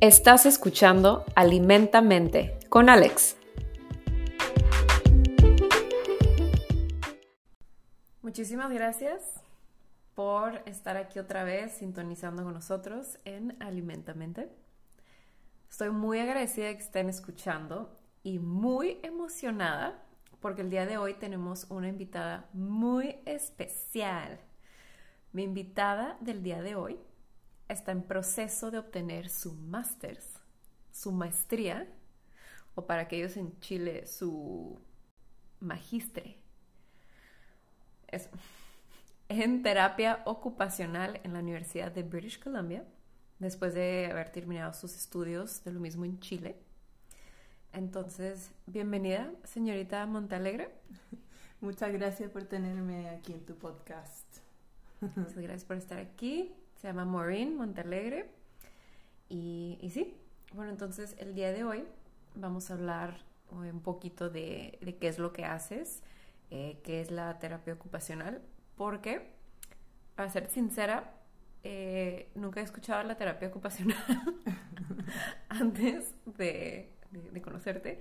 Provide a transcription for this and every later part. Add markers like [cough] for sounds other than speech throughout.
Estás escuchando Alimentamente con Alex. Muchísimas gracias por estar aquí otra vez sintonizando con nosotros en Alimentamente. Estoy muy agradecida de que estén escuchando y muy emocionada porque el día de hoy tenemos una invitada muy especial. Mi invitada del día de hoy está en proceso de obtener su máster, su maestría, o para aquellos en Chile, su magistre. Es [laughs] en terapia ocupacional en la Universidad de British Columbia, después de haber terminado sus estudios de lo mismo en Chile. Entonces, bienvenida, señorita Montalegre. [laughs] Muchas gracias por tenerme aquí en tu podcast. Muchas gracias por estar aquí. Se llama Maureen Montalegre. Y, y sí, bueno, entonces el día de hoy vamos a hablar eh, un poquito de, qué es lo que haces, eh, qué es la terapia ocupacional, porque, para ser sincera, eh, nunca he escuchado la terapia ocupacional [laughs] antes de, conocerte.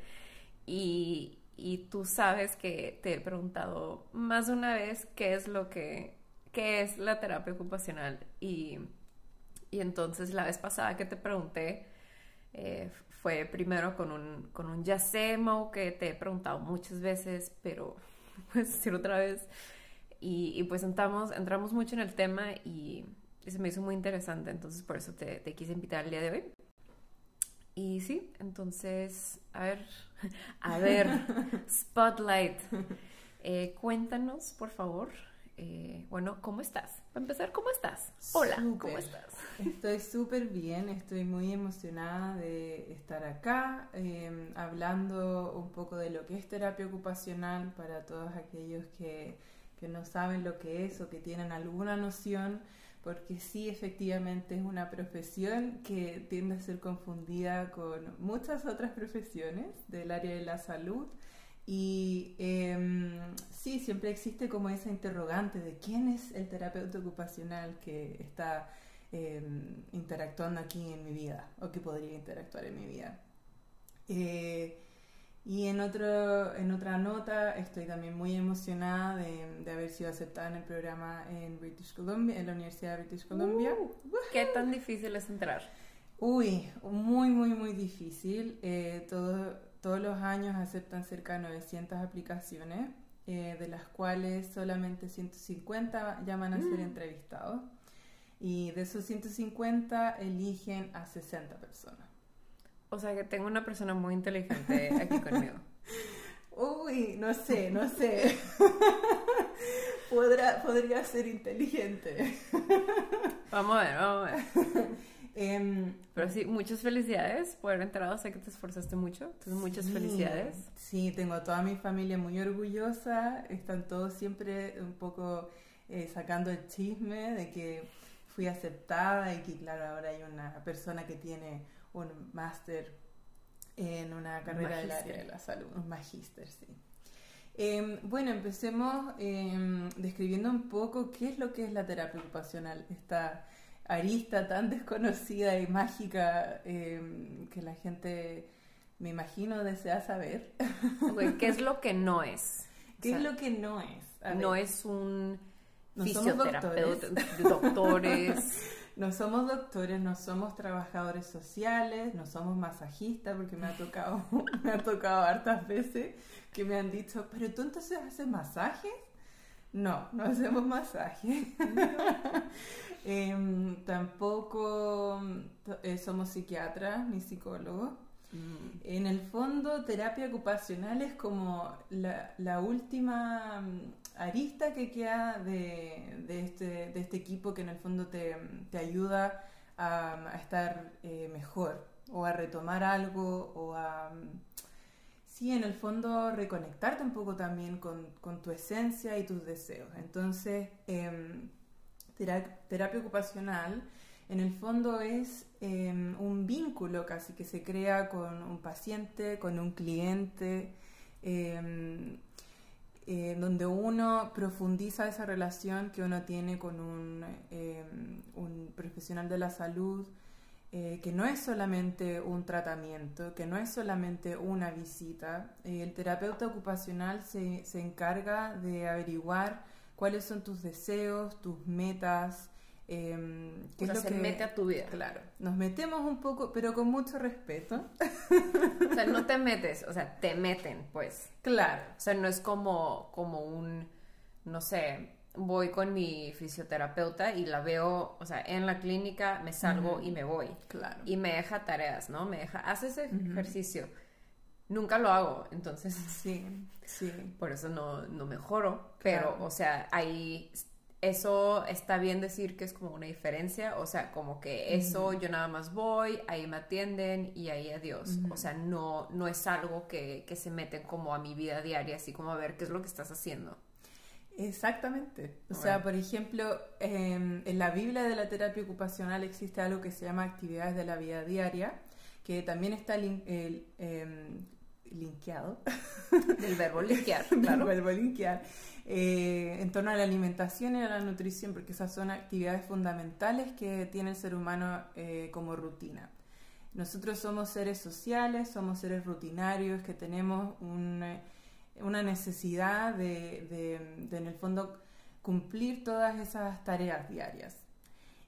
Y, y, tú sabes que te he preguntado más de una vez qué es lo que qué es la terapia ocupacional. Y, entonces la vez pasada que te pregunté eh, fue primero con un, con un Yasemo que te he preguntado muchas veces, pero [laughs] puedes decir otra vez. Y, pues entramos, entramos mucho en el tema y, se me hizo muy interesante, entonces por eso te, quise invitar el día de hoy. Y sí, entonces, a ver, [laughs] a ver, [laughs] Spotlight. Eh, cuéntanos, por favor, eh, bueno, ¿cómo estás? Para empezar, ¿cómo estás? Hola, ¿cómo estás? [laughs] Estoy súper bien, estoy muy emocionada de estar acá em, hablando un poco de lo que es terapia ocupacional para todos aquellos que, que no saben lo que es o que tienen alguna noción, porque sí, efectivamente es una profesión que tiende a ser confundida con muchas otras profesiones del área de la salud y em, sí, siempre existe como esa interrogante de quién es el terapeuta ocupacional que está em, interactuando aquí en mi vida o que podría interactuar en mi vida. Eh, y en, otro, en otra nota estoy también muy emocionada de, haber sido aceptada en el programa en British Columbia, en la Universidad de British Columbia. Uh, ¿Qué tan difícil es entrar? Uy, muy, muy, muy difícil. Eh, todo, todos los años aceptan cerca de 900 aplicaciones, eh, de las cuales solamente 150 llaman a ser mm. entrevistados. Y de esos 150 eligen a 60 personas. O sea que tengo una persona muy inteligente aquí conmigo. [laughs] Uy, no sé, no sé. [laughs] Podrá, podría ser inteligente. vamos a ver, vamos a ver. [laughs] Em, Pero sí, muchas felicidades por haber enterado. Sé que te esforzaste mucho. Entonces, muchas felicidades. Sí, tengo a toda mi familia muy orgullosa. Están todos siempre un poco eh, sacando el chisme de que fui aceptada y que, claro, ahora hay una persona que tiene un máster en una carrera del área de la salud. Un magíster, sí. Em, bueno, empecemos em, describiendo un poco qué es lo que es la terapia ocupacional. Esta arista tan [laughs] desconocida y mágica em, que la gente, me imagino, desea saber. ¿Qué es lo que no es? [laughs] ¿Qué es lo que no es? no es un no fisioterapeuta, doctores. doctores. [laughs] no somos doctores, no somos trabajadores sociales, no somos masajistas, porque me ha tocado, me ha tocado hartas veces que me han dicho, pero tú entonces haces masajes. No, no hacemos masaje. [laughs] Em, tampoco eh, somos psiquiatras ni psicólogos. Mm. En el fondo, terapia ocupacional es como la, última mm, arista que queda de, este, de, este, equipo que en el fondo te, ayuda a, estar eh, mejor o a retomar algo o a... Sí, en el fondo reconectarte un poco también con, tu esencia y tus deseos. Entonces, em, terapia ocupacional en el fondo es em, un vínculo casi que se crea con un paciente, con un cliente, em, eh, donde uno profundiza esa relación que uno tiene con un, un profesional de la salud eh, que no es solamente un tratamiento, que no es solamente una visita. Eh, el terapeuta ocupacional se, se encarga de averiguar cuáles son tus deseos, tus metas, eh, ¿qué o es lo se que, mete a tu vida. Claro, nos metemos un poco, pero con mucho respeto. [laughs] o sea, no te metes, o sea, te meten, pues. Claro. O sea, no es como, como un, no sé, voy con mi fisioterapeuta y la veo, o sea, en la clínica me salgo y me voy. Claro. Y me deja tareas, ¿no? Me deja, haz ese ejercicio. Nunca lo hago, entonces. [laughs] Sí, sí. Por eso no, no mejoro. Pero, o sea, ahí eso está bien decir que es como una diferencia, o sea, como que eso yo nada más voy, ahí me atienden y ahí adiós. O sea, no, no es algo que, que se mete como a mi vida diaria, así como a ver qué es lo que estás haciendo. Exactamente. O sea, por ejemplo, em, en la Biblia de la terapia ocupacional existe algo que se llama actividades de la vida diaria, que también está el, em, linkeado. [laughs] Del verbo linkear, [laughs] claro. Del verbo linkear. Eh, en torno a la alimentación y a la nutrición, porque esas son actividades fundamentales que tiene el ser humano eh, como rutina. Nosotros somos seres sociales, somos seres rutinarios que tenemos una necesidad de, de, en el fondo, cumplir todas esas tareas diarias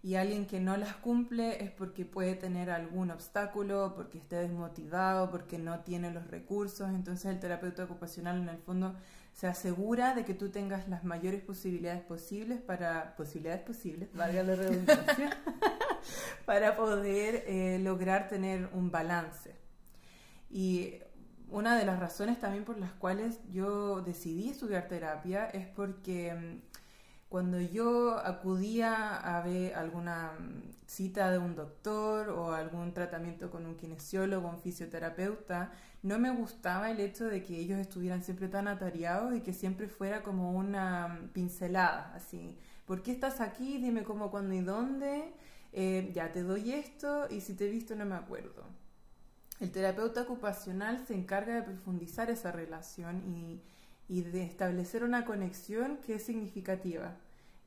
y alguien que no las cumple es porque puede tener algún obstáculo, porque esté desmotivado, porque no tiene los recursos. Entonces el terapeuta ocupacional en el fondo se asegura de que tú tengas las mayores posibilidades posibles para, posibilidades posibles, valga la redundancia, [laughs] para poder eh, lograr tener un balance. Y una de las razones también por las cuales yo decidí estudiar terapia es porque mm, cuando yo acudía a ver alguna mm, cita de un doctor o algún tratamiento con un kinesiólogo, un fisioterapeuta, no me gustaba el hecho de que ellos estuvieran siempre tan atareados y que siempre fuera como una mm, pincelada, así. ¿Por qué estás aquí? Dime cómo, cuándo y dónde. Eh, ya te doy esto y si te he visto no me acuerdo. El terapeuta ocupacional se encarga de profundizar esa relación y y de establecer una conexión que es significativa.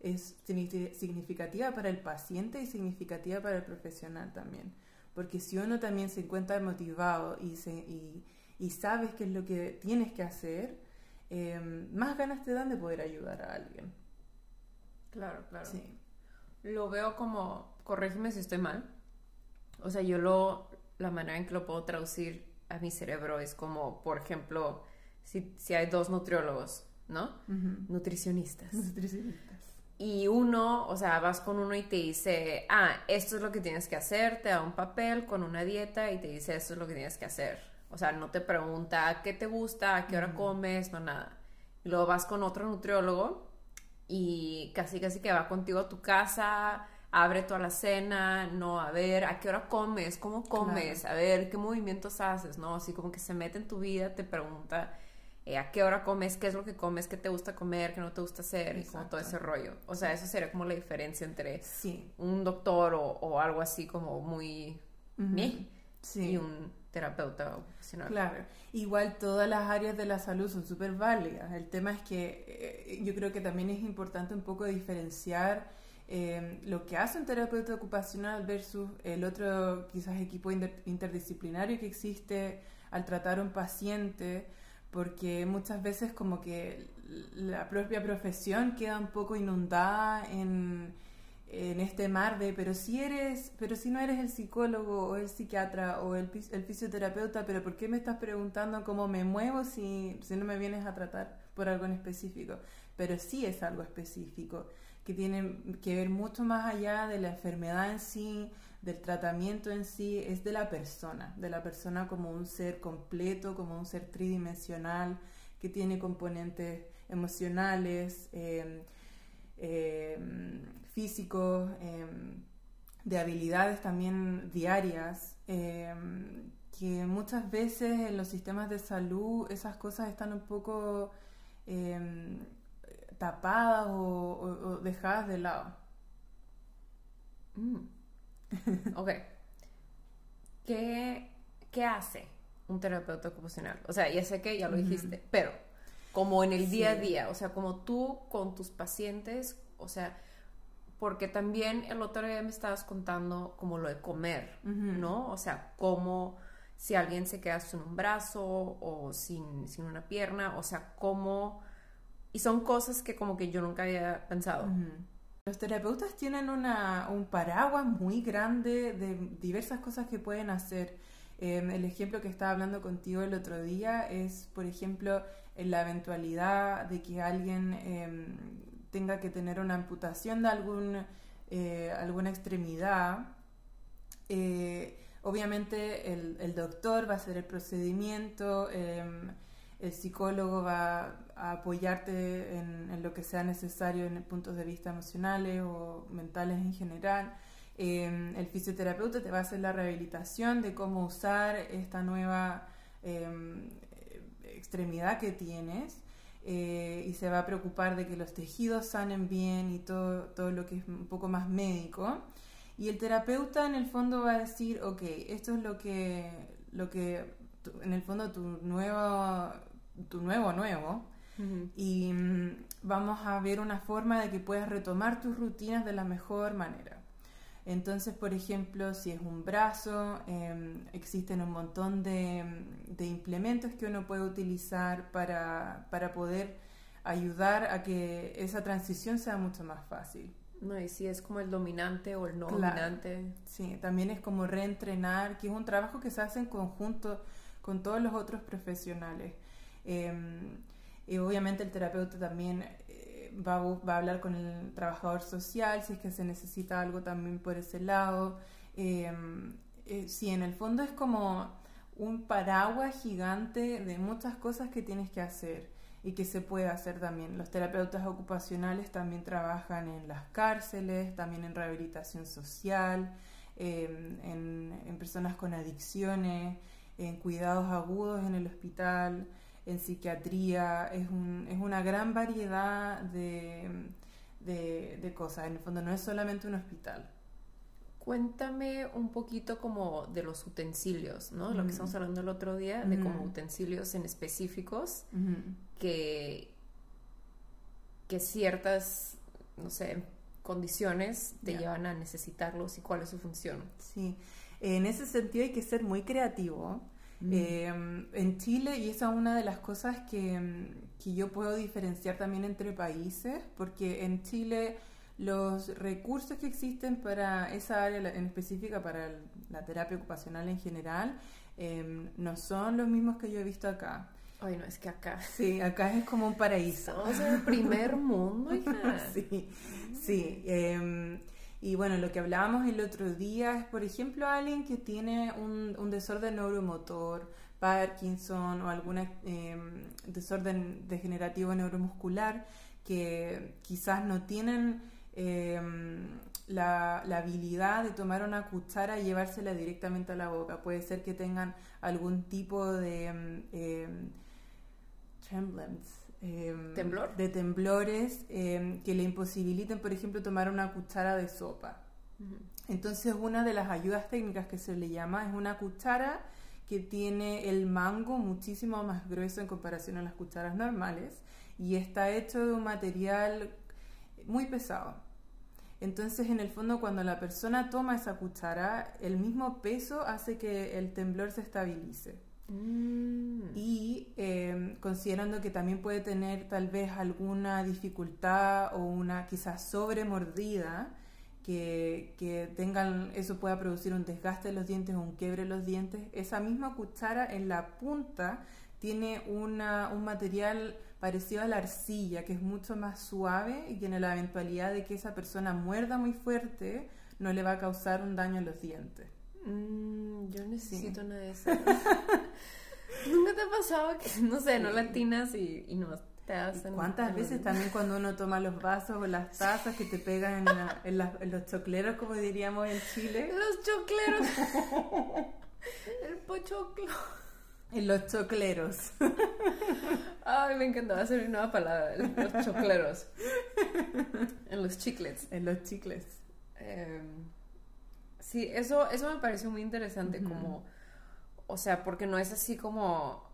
Es significativa para el paciente y significativa para el profesional también. Porque si uno también se encuentra motivado y, se, y, y sabes qué es lo que tienes que hacer, em, más ganas te dan de poder ayudar a alguien. Claro, claro. Sí. Lo veo como, corrígeme si estoy mal. O sea, yo lo, la manera en que lo puedo traducir a mi cerebro es como, por ejemplo, si, si hay dos nutriólogos, ¿no? Nutricionistas. Nutricionistas. Y uno, o sea, vas con uno y te dice, ah, esto es lo que tienes que hacer, te da un papel con una dieta y te dice, esto es lo que tienes que hacer. O sea, no te pregunta qué te gusta, a qué hora comes, no nada. Y luego vas con otro nutriólogo y casi casi que va contigo a tu casa, abre toda la cena, no, a ver, a qué hora comes, cómo comes, a ver, qué movimientos haces, ¿no? Así como que se mete en tu vida, te pregunta eh, a qué hora comes, qué es lo que comes, qué te gusta comer, qué no te gusta hacer y como todo ese rollo. O sea, eso sería como la diferencia entre sí. un doctor o, algo así como muy y un terapeuta. Claro, igual todas las áreas de la salud son súper válidas. El tema es que eh, yo creo que también es importante un poco diferenciar eh, lo que hace un terapeuta ocupacional versus el otro quizás equipo interdisciplinario que existe al tratar un paciente porque muchas veces como que la propia profesión queda un poco inundada en, este mar de pero si eres, pero si no eres el psicólogo o el psiquiatra o el, el fisioterapeuta, pero ¿por qué me estás preguntando cómo me muevo si, si no me vienes a tratar por algo en específico? Pero sí es algo específico, que tiene que ver mucho más allá de la enfermedad en sí, del tratamiento en sí es de la persona, de la persona como un ser completo, como un ser tridimensional, que tiene componentes emocionales, em, em, físicos, em, de habilidades también diarias, que muchas veces en los sistemas de salud esas cosas están un poco tapadas o, dejadas de lado. Mm. [laughs] ok. ¿Qué, ¿Qué hace un terapeuta ocupacional? O sea, ya sé que ya lo dijiste, pero como en el día a día, o sea, como tú con tus pacientes, o sea, porque también el otro día me estabas contando como lo de comer, ¿no? O sea, cómo si alguien se queda sin un brazo o sin, sin una pierna, o sea, cómo... Y son cosas que como que yo nunca había pensado. Los terapeutas tienen una, un paraguas muy grande de diversas cosas que pueden hacer. Em, el ejemplo que estaba hablando contigo el otro día es, por ejemplo, en la eventualidad de que alguien em, tenga que tener una amputación de algún, eh, alguna extremidad. Eh, obviamente el, el, doctor va a hacer el procedimiento, em, el psicólogo va a apoyarte en, lo que sea necesario en puntos de vista emocionales o mentales en general. Em, el fisioterapeuta te va a hacer la rehabilitación de cómo usar esta nueva em, extremidad que tienes. Eh, y se va a preocupar de que los tejidos sanen bien y todo, todo lo que es un poco más médico. Y el terapeuta en el fondo va a decir, ok, esto es lo que, lo que en el fondo tu nuevo, tu nuevo nuevo, y mm, vamos a ver una forma de que puedas retomar tus rutinas de la mejor manera. Entonces, por ejemplo, si es un brazo, em, existen un montón de, de, implementos que uno puede utilizar para, para, poder ayudar a que esa transición sea mucho más fácil. No, y si es como el dominante o el no dominante. Sí, también es como reentrenar, que es un trabajo que se hace en conjunto con todos los otros profesionales. Em, obviamente el terapeuta también va, a hablar con el trabajador social si es que se necesita algo también por ese lado. Em, eh, sí, en el fondo es como un paraguas gigante de muchas cosas que tienes que hacer y que se puede hacer también. Los terapeutas ocupacionales también trabajan en las cárceles, también en rehabilitación social, em, en personas con adicciones, en cuidados agudos en el hospital en psiquiatría, es, un, es una gran variedad de, de, cosas. En el fondo no es solamente un hospital. Cuéntame un poquito como de los utensilios, ¿no? Lo que estamos hablando el otro día, de como utensilios en específicos que, que ciertas, no sé, condiciones te llevan a necesitarlos y cuál es su función. Sí, en ese sentido hay que ser muy creativo Mm. Em, en Chile, y esa es una de las cosas que, que, yo puedo diferenciar también entre países, porque en Chile los recursos que existen para esa área en específica, para la terapia ocupacional en general, em, no son los mismos que yo he visto acá. Ay, no, es que acá. Sí, acá es como un paraíso. es el primer mundo, [laughs] hija. sí, sí. Y bueno, lo que hablábamos el otro día es, por ejemplo, alguien que tiene un, desorden neuromotor, Parkinson o algún em, desorden degenerativo neuromuscular que quizás no tienen em, la, habilidad de tomar una cuchara y llevársela directamente a la boca. Puede ser que tengan algún tipo de tremblance Em, ¿Temblor? de temblores em, que le imposibiliten, por ejemplo, tomar una cuchara de sopa. Entonces, una de las ayudas técnicas que se le llama es una cuchara que tiene el mango muchísimo más grueso en comparación a las cucharas normales y está hecho de un material muy pesado. Entonces, en el fondo, cuando la persona toma esa cuchara, el mismo peso hace que el temblor se estabilice. Mm. Y em, considerando que también puede tener tal vez alguna dificultad o una quizás sobremordida, que, que tengan, eso pueda producir un desgaste de los dientes o un quiebre de los dientes, esa misma cuchara en la punta tiene una, un material parecido a la arcilla, que es mucho más suave y que en la eventualidad de que esa persona muerda muy fuerte, no le va a causar un daño en los dientes. Mm, yo necesito una de esas. [laughs] ¿Nunca te ha pasado que, no sé, no latinas y, y no te hacen... ¿Cuántas veces también cuando uno toma los vasos o las tazas que te pegan en, en, los chocleros, como diríamos en Chile? Los chocleros. [laughs] El pochoclo. En los chocleros. Ay, me encantaba hacer una nueva palabra. Los chocleros. En los chiclets. En los chicles. Eh, Sí, eso, eso me pareció muy interesante, como, o sea, porque no es así como,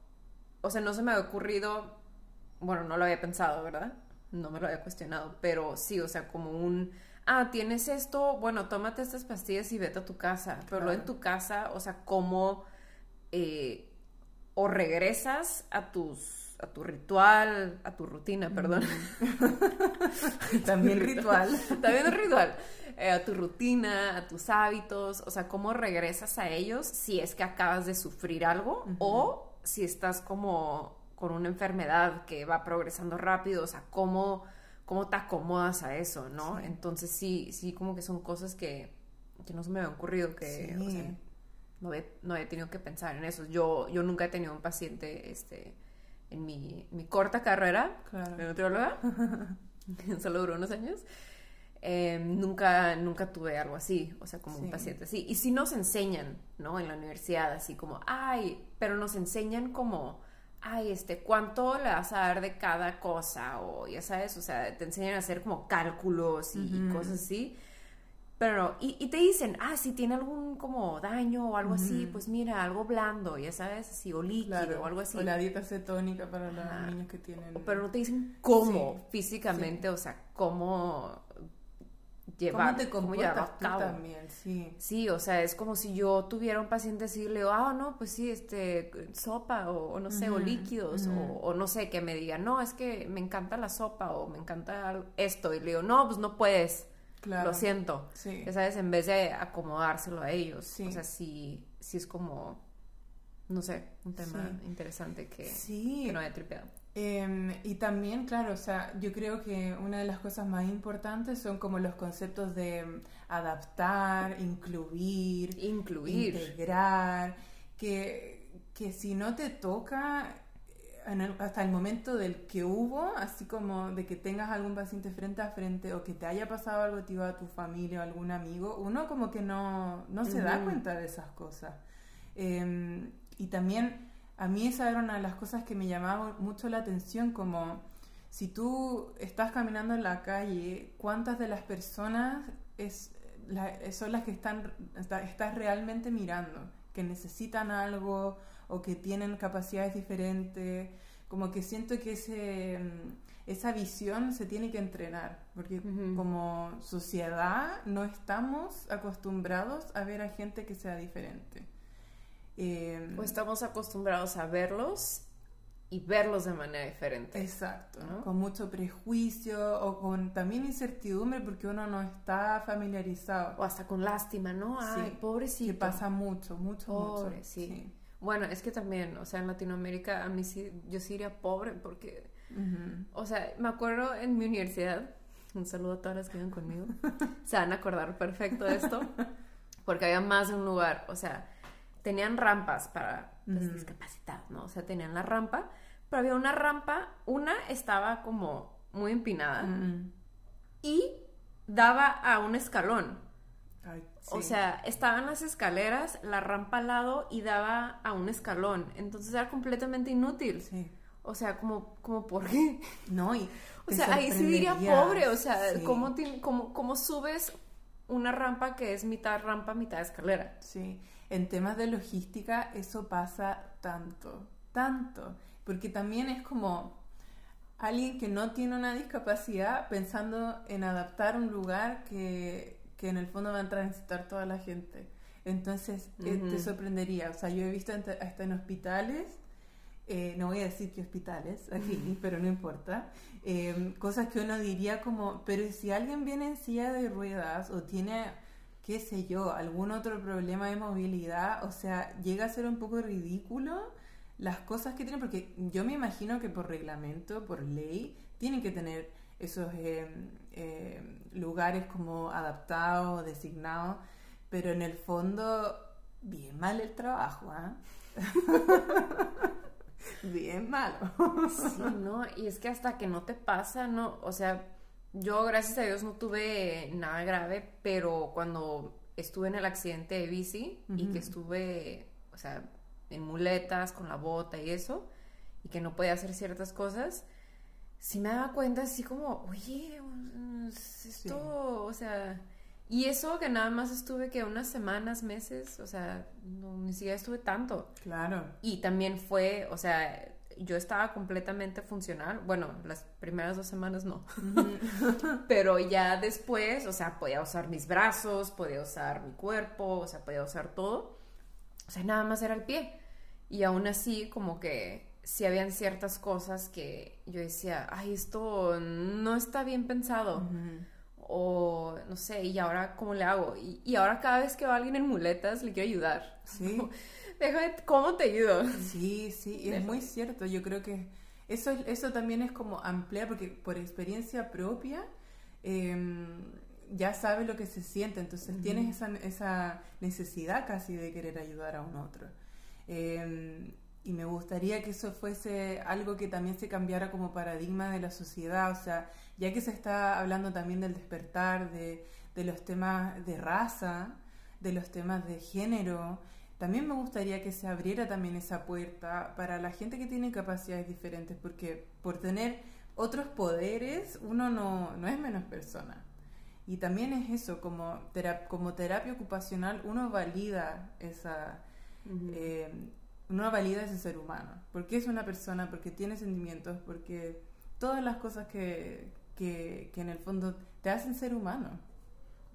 o sea, no se me había ocurrido, bueno, no lo había pensado, ¿verdad? No me lo había cuestionado, pero sí, o sea, como un ah, tienes esto, bueno, tómate estas pastillas y vete a tu casa. Pero luego en tu casa, o sea, cómo eh, o regresas a tus a tu ritual, a tu rutina, perdón. [laughs] También ritual. [laughs] También un ritual. Eh, a tu rutina, a tus hábitos, o sea, cómo regresas a ellos si es que acabas de sufrir algo o si estás como con una enfermedad que va progresando rápido, o sea, cómo, cómo te acomodas a eso, ¿no? Entonces sí, sí, como que son cosas que, que no se me había ocurrido, que o sea, no, he, no he tenido que pensar en eso. Yo, yo nunca he tenido un paciente, este en mi, mi corta carrera de nutrióloga, [laughs] [laughs] solo duró unos años, em, nunca, nunca tuve algo así, o sea, como un paciente así. Y sí nos enseñan, ¿no? En la universidad, así como, ay, pero nos enseñan como, ay, este, ¿cuánto le vas a dar de cada cosa? O ya sabes, o sea, te enseñan a hacer como cálculos y cosas así. Pero, y, y, te dicen, ah, si tiene algún como daño o algo así, pues mira, algo blando, ya sabes, así, o líquido o algo así. O la dieta cetónica para los niños que tienen. Pero no te dicen cómo físicamente, o sea, cómo llevar, ¿Cómo te comportas también, sí. Sí, o sea, es como si yo tuviera un paciente y le digo, ah, no, pues sí, este, sopa, o, no sé, o líquidos, o, o, no sé, que me diga, no, es que me encanta la sopa, o me encanta esto, y le digo, no, pues no puedes lo siento. Sí. Ya sabes, en vez de acomodárselo a ellos. Sí. O sea, sí, sí es como, no sé, un tema interesante que, que, no haya tripeado. Em, y también, claro, o sea, yo creo que una de las cosas más importantes son como los conceptos de adaptar, incluir, incluir. integrar, que, que si no te toca hasta el momento del que hubo, así como de que tengas algún paciente frente a frente o que te haya pasado algo tío a tu familia o algún amigo, uno como que no, no se da cuenta de esas cosas. Em, y también a mí esa era una de las cosas que me llamaba mucho la atención, como si tú estás caminando en la calle, ¿cuántas de las personas es, son las que están, estás realmente mirando? Que necesitan algo o que tienen capacidades diferentes. Como que siento que ese, mm, esa visión se tiene que entrenar, porque como sociedad no estamos acostumbrados a ver a gente que sea diferente. Eh, o estamos acostumbrados a verlos y verlos de manera diferente. Exacto, con mucho prejuicio o con también incertidumbre porque uno no está familiarizado. O hasta con lástima, ¿no? Ay, pobrecito. Que pasa mucho, mucho, mucho. sí. Bueno, es que también, o sea, en Latinoamérica a mí sí, yo sí iría pobre porque, o sea, me acuerdo en mi universidad, un saludo a todas las que viven conmigo, [laughs] se van a acordar perfecto de esto, porque había más de un lugar, o sea, tenían rampas para los discapacitados, ¿no? O sea, tenían la rampa, pero había una rampa, una estaba como muy empinada y daba a un escalón. O sea, estaban las escaleras, la rampa al lado y daba a un escalón. Entonces era completamente inútil. Sí. O sea, como, como ¿por qué? No, y. [laughs] O sea, ahí sí diría pobre. O sea, ¿cómo, ¿cómo, subes una rampa que es mitad rampa, mitad escalera? Sí. En temas de logística, eso pasa tanto, tanto. Porque también es como alguien que no tiene una discapacidad pensando en adaptar un lugar que que en el fondo va a transitar toda la gente. Entonces, eh, te sorprendería. O sea, yo he visto hasta en hospitales, eh, no voy a decir qué hospitales [laughs] aquí, pero no importa, em, cosas que uno diría como, pero si alguien viene en silla de ruedas o tiene, qué sé yo, algún otro problema de movilidad, o sea, llega a ser un poco ridículo las cosas que tiene, porque yo me imagino que por reglamento, por ley, tienen que tener esos em, em, lugares como adaptados, designados, pero en el fondo, bien mal el trabajo, ¿ah? [laughs] bien malo. sí, ¿no? Y es que hasta que no te pasa, ¿no? O sea, yo gracias a Dios no tuve nada grave, pero cuando estuve en el accidente de bici y que estuve, o sea, en muletas, con la bota y eso, y que no podía hacer ciertas cosas, sí me daba cuenta así como, oye, esto, o sea, y eso que nada más estuve que unas semanas, meses, o sea, no, ni siquiera estuve tanto. Claro. Y también fue, o sea, yo estaba completamente funcional. Bueno, las primeras dos semanas no. [laughs] Pero ya después, o sea, podía usar mis brazos, podía usar mi cuerpo, o sea, podía usar todo. O sea, nada más era el pie. Y aún así, como que si habían ciertas cosas que yo decía, ay, esto no está bien pensado. O no sé, y ahora, ¿cómo le hago? Y, y, ahora cada vez que va alguien en muletas, le quiero ayudar. Sí. [laughs] Déjame, ¿cómo te ayudo? Sí, sí, es muy cierto. Yo creo que eso, eso también es como ampliar, porque por experiencia propia em, ya sabes lo que se siente, entonces tienes esa, esa, necesidad casi de querer ayudar a un otro. Em, y me gustaría que eso fuese algo que también se cambiara como paradigma de la sociedad, o sea, ya que se está hablando también del despertar, de, de los temas de raza, de los temas de género, también me gustaría que se abriera también esa puerta para la gente que tiene capacidades diferentes, porque por tener otros poderes uno no, no es menos persona. Y también es eso, como, como terapia ocupacional uno valida esa... Eh, uno valida ese ser humano, porque es una persona, porque tiene sentimientos, porque todas las cosas que, que, que en el fondo te hacen ser humano.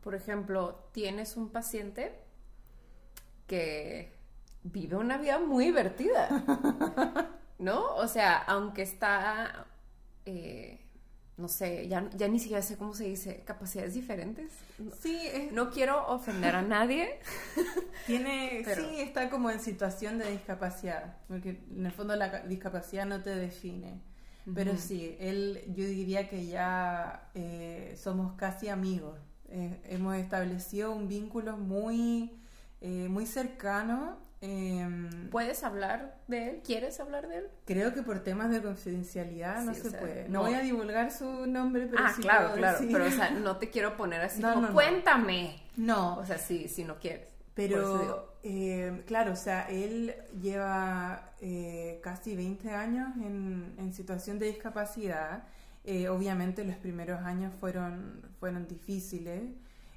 Por ejemplo, tienes un paciente que vive una vida muy divertida, [laughs] ¿no? O sea, aunque está, eh, no sé, ya, ya ni siquiera sé cómo se dice, capacidades diferentes. Sí, no quiero ofender a nadie. [laughs] Tiene, sí, está como en situación de discapacidad, porque en el fondo la discapacidad no te define. Pero sí, él, yo diría que ya eh, somos casi amigos. Eh, hemos establecido un vínculo muy eh, muy cercano. Em, ¿Puedes hablar de él? ¿Quieres hablar de él? Creo que por temas de confidencialidad no se puede. No, voy a divulgar su nombre, pero ah, claro, claro. Pero, o sea, [laughs] no te quiero poner así como, cuéntame. No. O sea, sí, si no quieres. Pero, eh, claro, o sea, él lleva eh, casi 20 años en, en situación de discapacidad. obviamente los primeros años fueron, fueron difíciles.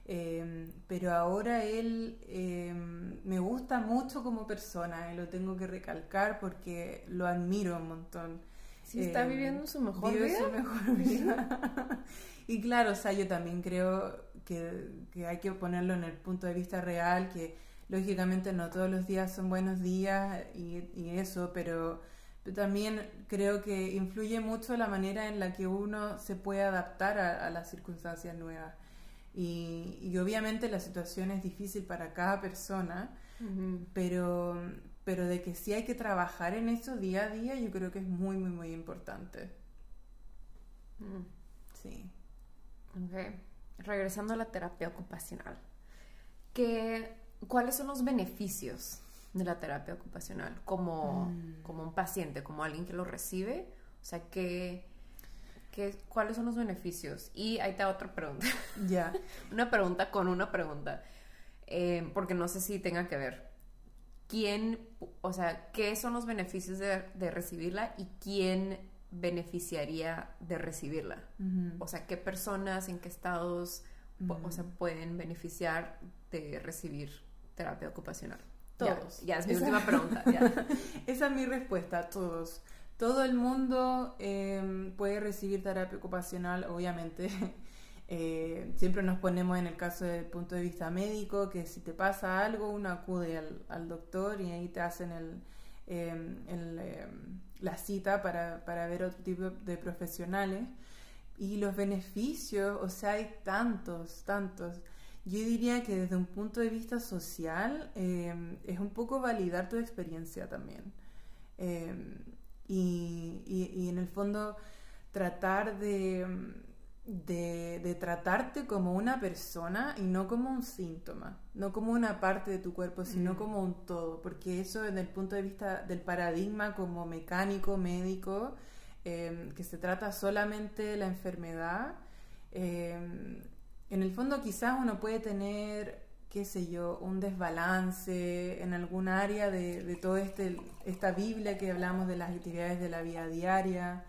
Em, pero ahora él em, me gusta mucho como persona y lo tengo que recalcar porque lo admiro un montón. Sí, está em, viviendo su mejor vida. Su mejor [laughs] vida. y claro, o sea, yo también creo que, que, hay que ponerlo en el punto de vista real, que lógicamente no todos los días son buenos días y, y eso, pero, también creo que influye mucho la manera en la que uno se puede adaptar a las circunstancias nuevas. Y, obviamente la situación es difícil para cada persona, pero, pero de que sí hay que trabajar en eso día a día, yo creo que es muy, muy, muy importante. Mm. Sí. Ok. Regresando a la terapia ocupacional. ¿qué, ¿Cuáles son los beneficios de la terapia ocupacional como, mm. como un paciente, como alguien que lo recibe? O sea, ¿Cuáles son los beneficios? Y ahí te da otra pregunta. [laughs] Ya. [laughs] una pregunta con una pregunta. Eh, porque no sé si tenga que ver. ¿Quién, o sea, qué son los beneficios de, recibirla y quién beneficiaría de recibirla? O sea, ¿qué personas, en qué estados, o sea, pueden beneficiar de recibir terapia ocupacional? Todos. Ya, es mi última pregunta. [laughs] Esa es mi respuesta, todos. Todo el mundo em, puede recibir terapia ocupacional, obviamente. [laughs] Eh, siempre nos ponemos en el caso del punto de vista médico, que si te pasa algo, uno acude al, doctor y ahí te hacen el, em, em, la cita para, para ver otro tipo de profesionales. Y los beneficios, o sea, hay tantos, tantos. Yo diría que desde un punto de vista social es un poco validar tu experiencia también y, en el fondo tratar de, de, tratarte como una persona y no como un síntoma, no como una parte de tu cuerpo, sino mm. como un todo, porque eso desde el punto de vista del paradigma como mecánico, médico, em, que se trata solamente de la enfermedad, em, en el fondo quizás uno puede tener qué sé yo, un desbalance en algún área de, de toda este, esta Biblia que hablamos de las actividades de la vida diaria,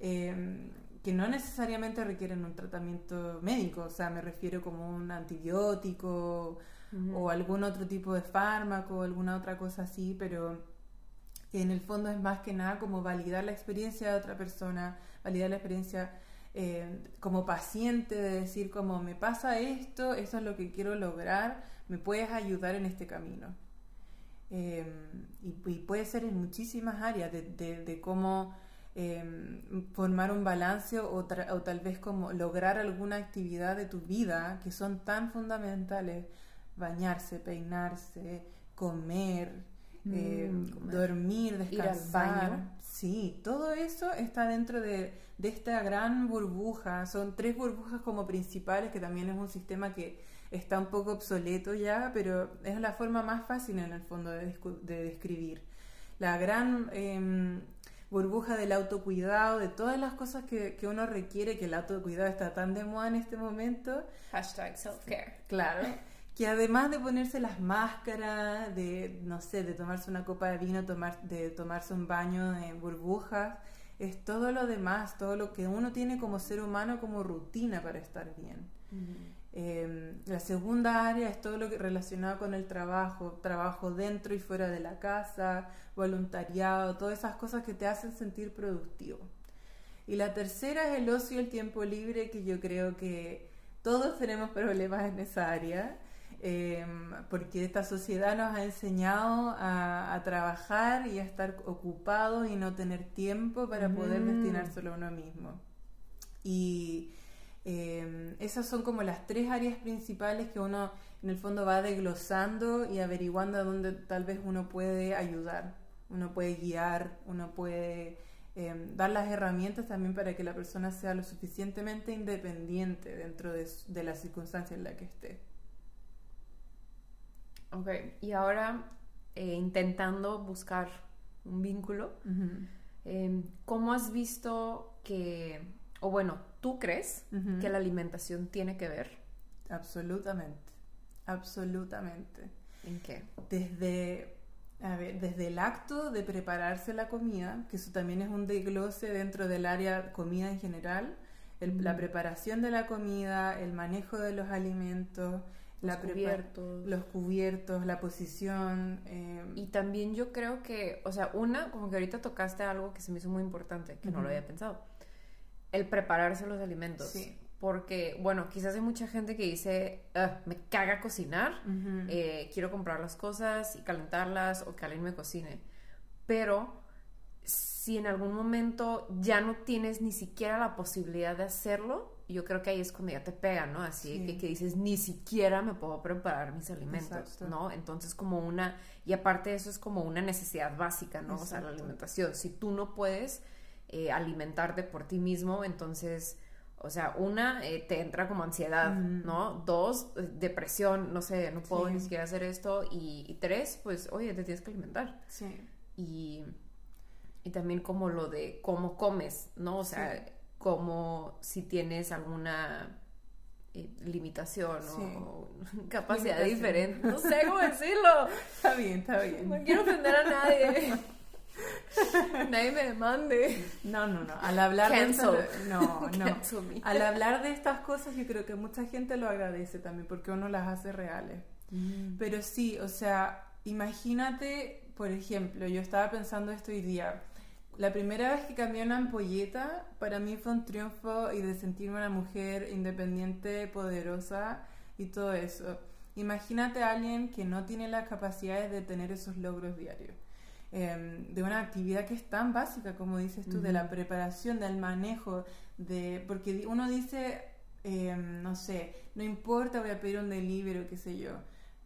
em, que no necesariamente requieren un tratamiento médico, o sea, me refiero como un antibiótico o algún otro tipo de fármaco, alguna otra cosa así, pero En el fondo es más que nada como validar la experiencia de otra persona, validar la experiencia eh, como paciente de decir como me pasa esto, esto es lo que quiero lograr, me puedes ayudar en este camino. Eh, y, puede ser en muchísimas áreas de, cómo eh, formar un balance o, tal vez como lograr alguna actividad de tu vida que son tan fundamentales, bañarse, peinarse, comer, mm, dormir, descansar. Sí, todo eso está dentro de, de esta gran burbuja. Son tres burbujas como principales, que también es un sistema que está un poco obsoleto ya, pero es la forma más fácil en el fondo de, describir. La gran em, burbuja del autocuidado, de todas las cosas que, que, uno requiere, que el autocuidado está tan de moda en este momento. Hashtag self-care. Claro. Que además de ponerse las máscaras, de, no sé, de tomarse una copa de vino, tomar, de tomarse un baño en burbujas, es todo lo demás, todo lo que uno tiene como ser humano como rutina para estar bien. Em, la segunda área es todo lo que relacionado con el trabajo, trabajo dentro y fuera de la casa, voluntariado, todas esas cosas que te hacen sentir productivo. Y la tercera es el ocio y el tiempo libre, que yo creo que todos tenemos problemas en esa área, em, porque esta sociedad nos ha enseñado a, trabajar y a estar ocupados y no tener tiempo para poder mm. destinárselo a uno mismo. Y eh, esas son como las tres áreas principales que uno en el fondo va desglosando y averiguando a dónde tal vez uno puede ayudar, uno puede guiar, uno puede eh, dar las herramientas también para que la persona sea lo suficientemente independiente dentro de, la circunstancia en la que esté. Ok, y ahora eh, intentando buscar un vínculo, ¿cómo has visto que, o bueno, ¿Tú crees que la alimentación tiene que ver? Absolutamente, absolutamente. ¿En qué? Desde, a ver, desde el acto de prepararse la comida, que eso también es un desglose dentro del área comida en general, la preparación de la comida, el manejo de los alimentos, los cubiertos. los cubiertos, la posición. Eh, y también yo creo que, o sea, una, como que ahorita tocaste algo que se me hizo muy importante, que no lo había pensado el prepararse los alimentos. Sí. Porque, bueno, quizás hay mucha gente que dice, ah, me caga cocinar, eh, quiero comprar las cosas y calentarlas o que alguien me cocine. Pero si en algún momento ya no tienes ni siquiera la posibilidad de hacerlo, yo creo que ahí es cuando ya te pega, ¿no? Así que, que, dices, ni siquiera me puedo preparar mis alimentos, ¿no? Entonces como una, y aparte eso es como una necesidad básica, ¿no? O sea, la alimentación. Si tú no puedes eh, alimentarte por ti mismo, entonces, o sea, una, eh, te entra como ansiedad, ¿no? Dos, eh, depresión, no sé, no puedo ni siquiera hacer esto. Y, tres, pues, oye, te tienes que alimentar. Sí. Y, y también como lo de cómo comes, ¿no? O sea, como si tienes alguna limitación o [laughs] capacidad diferente. No sé cómo [laughs] decirlo. está bien, está bien. No quiero ofender a nadie. [laughs] Nadie me demande. No, no, no. Al hablar de no, no. Al hablar de estas cosas, yo creo que mucha gente lo agradece también porque uno las hace reales. Mm. Pero sí, o sea, imagínate, por ejemplo, yo estaba pensando esto hoy día. La primera vez que cambié una ampolleta, para mí fue un triunfo y de sentirme una mujer independiente, poderosa y todo eso. Imagínate a alguien que no tiene las capacidades de tener esos logros diarios. Em, de una actividad que es tan básica, como dices tú, de la preparación, del manejo, de porque uno dice, em, no sé, no importa, voy a pedir un delivery o qué sé yo,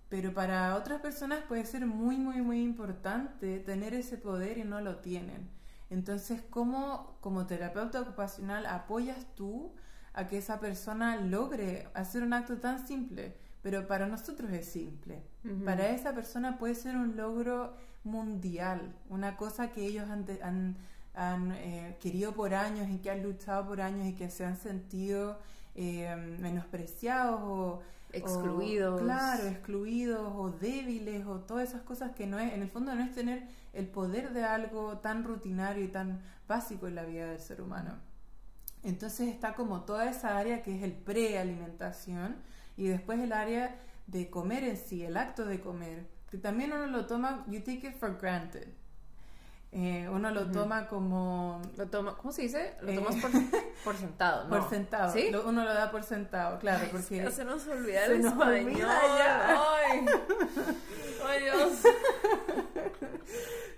pero para otras personas puede ser muy, muy, muy importante tener ese poder y no lo tienen. Entonces, ¿cómo como terapeuta ocupacional apoyas tú a que esa persona logre hacer un acto tan simple? Pero para nosotros es simple. Para esa persona puede ser un logro mundial, una cosa que ellos han, han, eh, querido por años y que han luchado por años y que se han sentido eh, menospreciados o excluidos. claro, excluidos o débiles o todas esas cosas que no es, en el fondo no es tener el poder de algo tan rutinario y tan básico en la vida del ser humano. Entonces está como toda esa área que es el prealimentación y después el área de comer en sí, el acto de comer, que también uno lo toma, you take it for granted. Eh, uno lo toma como... Lo toma, ¿Cómo se dice? Lo Eh. tomas por, [laughs] por sentado, ¿no? Por sentado. ¿Sí? Lo- uno lo da por sentado, claro, porque... Se nos olvida el nos español. Ay. Ay, Dios. [laughs]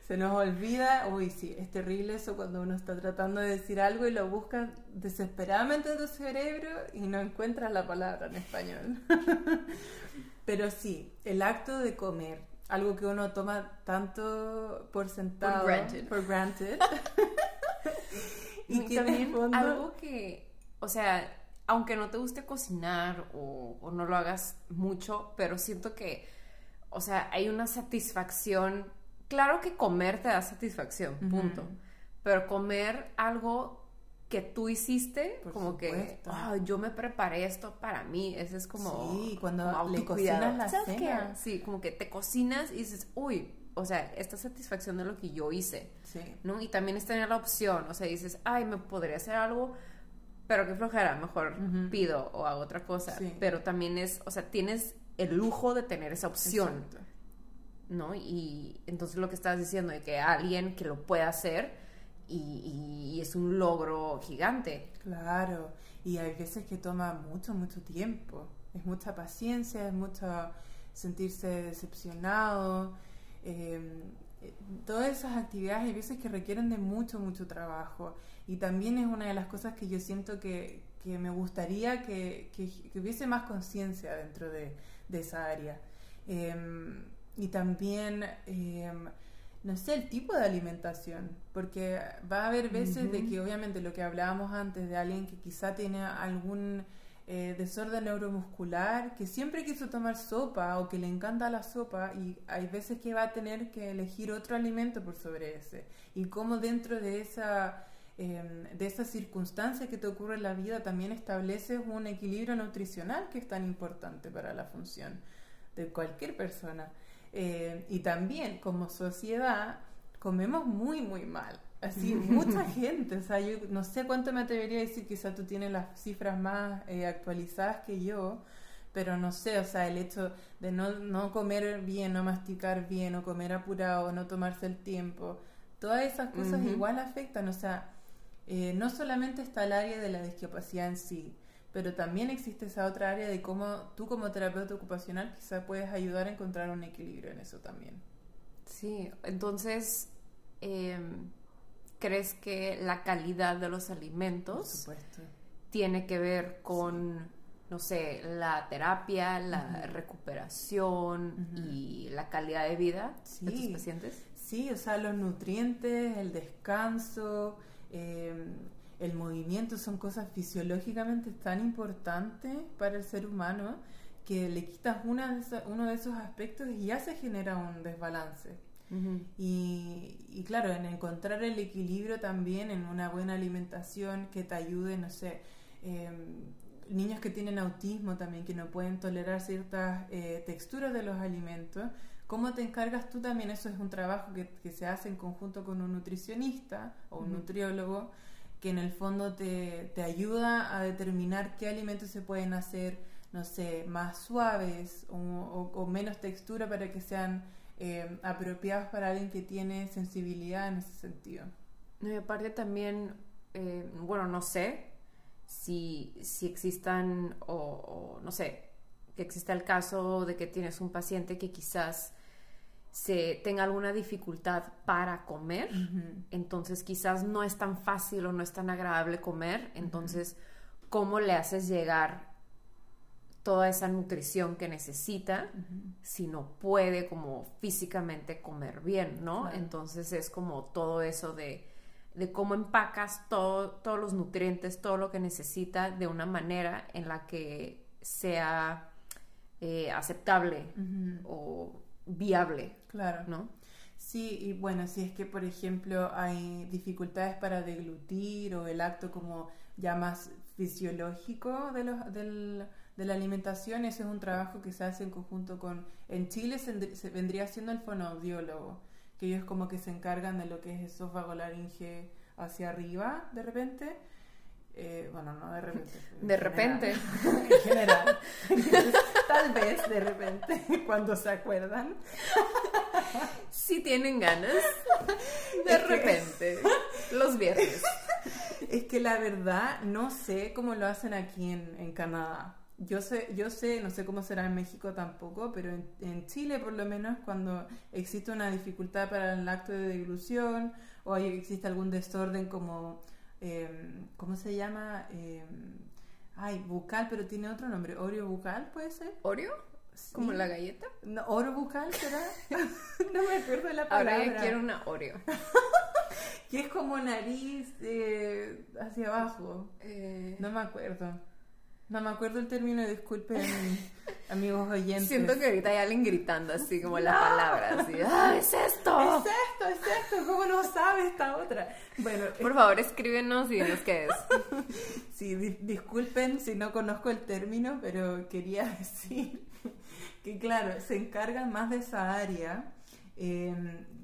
Se nos olvida, uy, sí, es terrible eso cuando uno está tratando de decir algo y lo busca desesperadamente en tu cerebro y no encuentras la palabra en español. [laughs] Pero sí, el acto de comer, algo que uno toma tanto por sentado, granted. por granted. [laughs] Y que en el también fondo- algo que, o sea, aunque no te guste cocinar o, o no lo hagas mucho, pero siento que, o sea, hay una satisfacción. Claro que comer te da satisfacción, punto. Pero comer algo que tú hiciste, Por como que, supuesto. "Ah, yo me preparé esto para mí, ese es como, Sí, cuando como le cocinas la cena. Sí, como que te cocinas y dices, uy, o sea, esta satisfacción de lo que yo hice. Sí, ¿no? Y también es tener la opción, o sea, dices, ay, me podría hacer algo, pero qué flojera, mejor pido o hago otra cosa. Sí. Pero también es, o sea, tienes el lujo de tener esa opción, exacto. ¿no? Y entonces lo que estás diciendo de que alguien que lo pueda hacer y, y- y es un logro gigante. Claro, y hay veces que toma mucho, mucho tiempo. Es mucha paciencia, es mucho sentirse decepcionado. eh, todas esas actividades hay veces que requieren de mucho, mucho trabajo. Y también es una de las cosas que yo siento que, que me gustaría que, que- hubiese más conciencia dentro de, esa área. Eh, y también, eh, no sé, el tipo de alimentación, porque va a haber veces de que obviamente lo que hablábamos antes de alguien que quizá tiene algún eh, desorden neuromuscular, que siempre quiso tomar sopa o que le encanta la sopa y hay veces que va a tener que elegir otro alimento por sobre ese. Y cómo dentro de esa... eh, de esa circunstancia que te ocurre en la vida también estableces un equilibrio nutricional que es tan importante para la función de cualquier persona. Eh, y también como sociedad comemos muy, muy mal. Así, mucha [laughs] gente, o sea, yo no sé cuánto me atrevería a decir, quizá tú tienes las cifras más eh, actualizadas que yo, pero no sé, o sea, el hecho de no, no comer bien, no masticar bien, o comer apurado, no tomarse el tiempo, todas esas cosas igual afectan, o sea, eh, no solamente está el área de la discapacidad en sí, pero también existe esa otra área de cómo tú como terapeuta ocupacional quizá puedes ayudar a encontrar un equilibrio en eso también. Sí, entonces, em, ¿crees que la calidad de los alimentos tiene que ver con, no sé, la terapia, la recuperación y la calidad de vida de tus Sí. pacientes? Sí, o sea, los nutrientes, el descanso, eh, el movimiento son cosas fisiológicamente tan importantes para el ser humano que le quitas una de esa- uno de esos aspectos y ya se genera un desbalance. Y, y claro, en encontrar el equilibrio también en una buena alimentación que te ayude, no sé, eh, niños que tienen autismo también, que no pueden tolerar ciertas eh, texturas de los alimentos, ¿cómo te encargas tú también? Eso es un trabajo que, que se hace en conjunto con un nutricionista o un nutriólogo que en el fondo te, te ayuda a determinar qué alimentos se pueden hacer, no sé, más suaves o, menos textura para que sean eh, apropiados para alguien que tiene sensibilidad en ese sentido. No, y aparte también, eh, bueno, no sé si, si existan o, o no sé, que exista el caso de que tienes un paciente que quizás se tenga alguna dificultad para comer, entonces quizás no es tan fácil o no es tan agradable comer, entonces ¿cómo le haces llegar toda esa nutrición que necesita si no puede como físicamente comer bien, ¿no? Claro. Entonces es como todo eso de, de cómo empacas todo, todos los nutrientes, todo lo que necesita de una manera en la que sea eh, aceptable o viable, Claro. ¿no? Sí, y bueno, si es que, por ejemplo, hay dificultades para deglutir o el acto como ya más fisiológico de, los, del- de la alimentación, ese es un trabajo que se hace en conjunto con... En Chile se, vendr- se vendría siendo el fonoaudiólogo, que ellos como que se encargan de lo que es esófago laringe hacia arriba, de repente. Eh, bueno, no de repente. en De general. repente. [laughs] en general. [laughs] Tal vez de repente, [laughs] cuando se acuerdan. si tienen ganas, de repente, los viernes. Es que la verdad no sé cómo lo hacen aquí en, en Canadá. Yo sé, yo sé, no sé cómo será en México tampoco, pero en, en Chile por lo menos cuando existe una dificultad para el acto de deglución o hay, existe algún desorden como, eh, ¿cómo se llama? Eh, ay, bucal, pero tiene otro nombre, oreo bucal, ¿puede ser? ¿Oreo? ¿Como la galleta? No, ¿Oro bucal será? [laughs] no me acuerdo de la palabra. Ahora ya quiero una Oreo. [laughs] Que es como nariz eh, hacia abajo. Eh, No me acuerdo. No me acuerdo el término, disculpen, [laughs] amigos oyentes. Siento que ahorita hay alguien gritando así como la palabra, así, ¡ah, es esto! Es esto, es esto, ¿cómo no sabe esta otra? Bueno, Por favor, escríbenos y dinos qué es. [laughs] sí, di- disculpen si no conozco el término, pero quería [laughs] decir que, claro, se encargan más de esa área eh,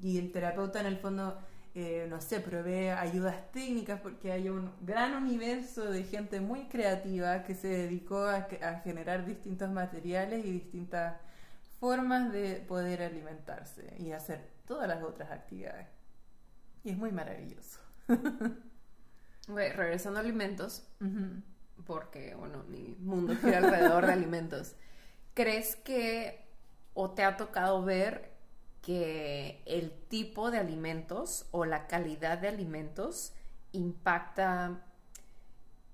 y el terapeuta en el fondo, eh, no sé, provee ayudas técnicas porque hay un gran universo de gente muy creativa que se dedicó a, generar distintos materiales y distintas formas de poder alimentarse y hacer todas las otras actividades. Y es muy maravilloso. [laughs] Regresando a alimentos, porque, bueno, mi mundo gira alrededor de alimentos. [laughs] ¿Crees que o te ha tocado ver que el tipo de alimentos o la calidad de alimentos impacta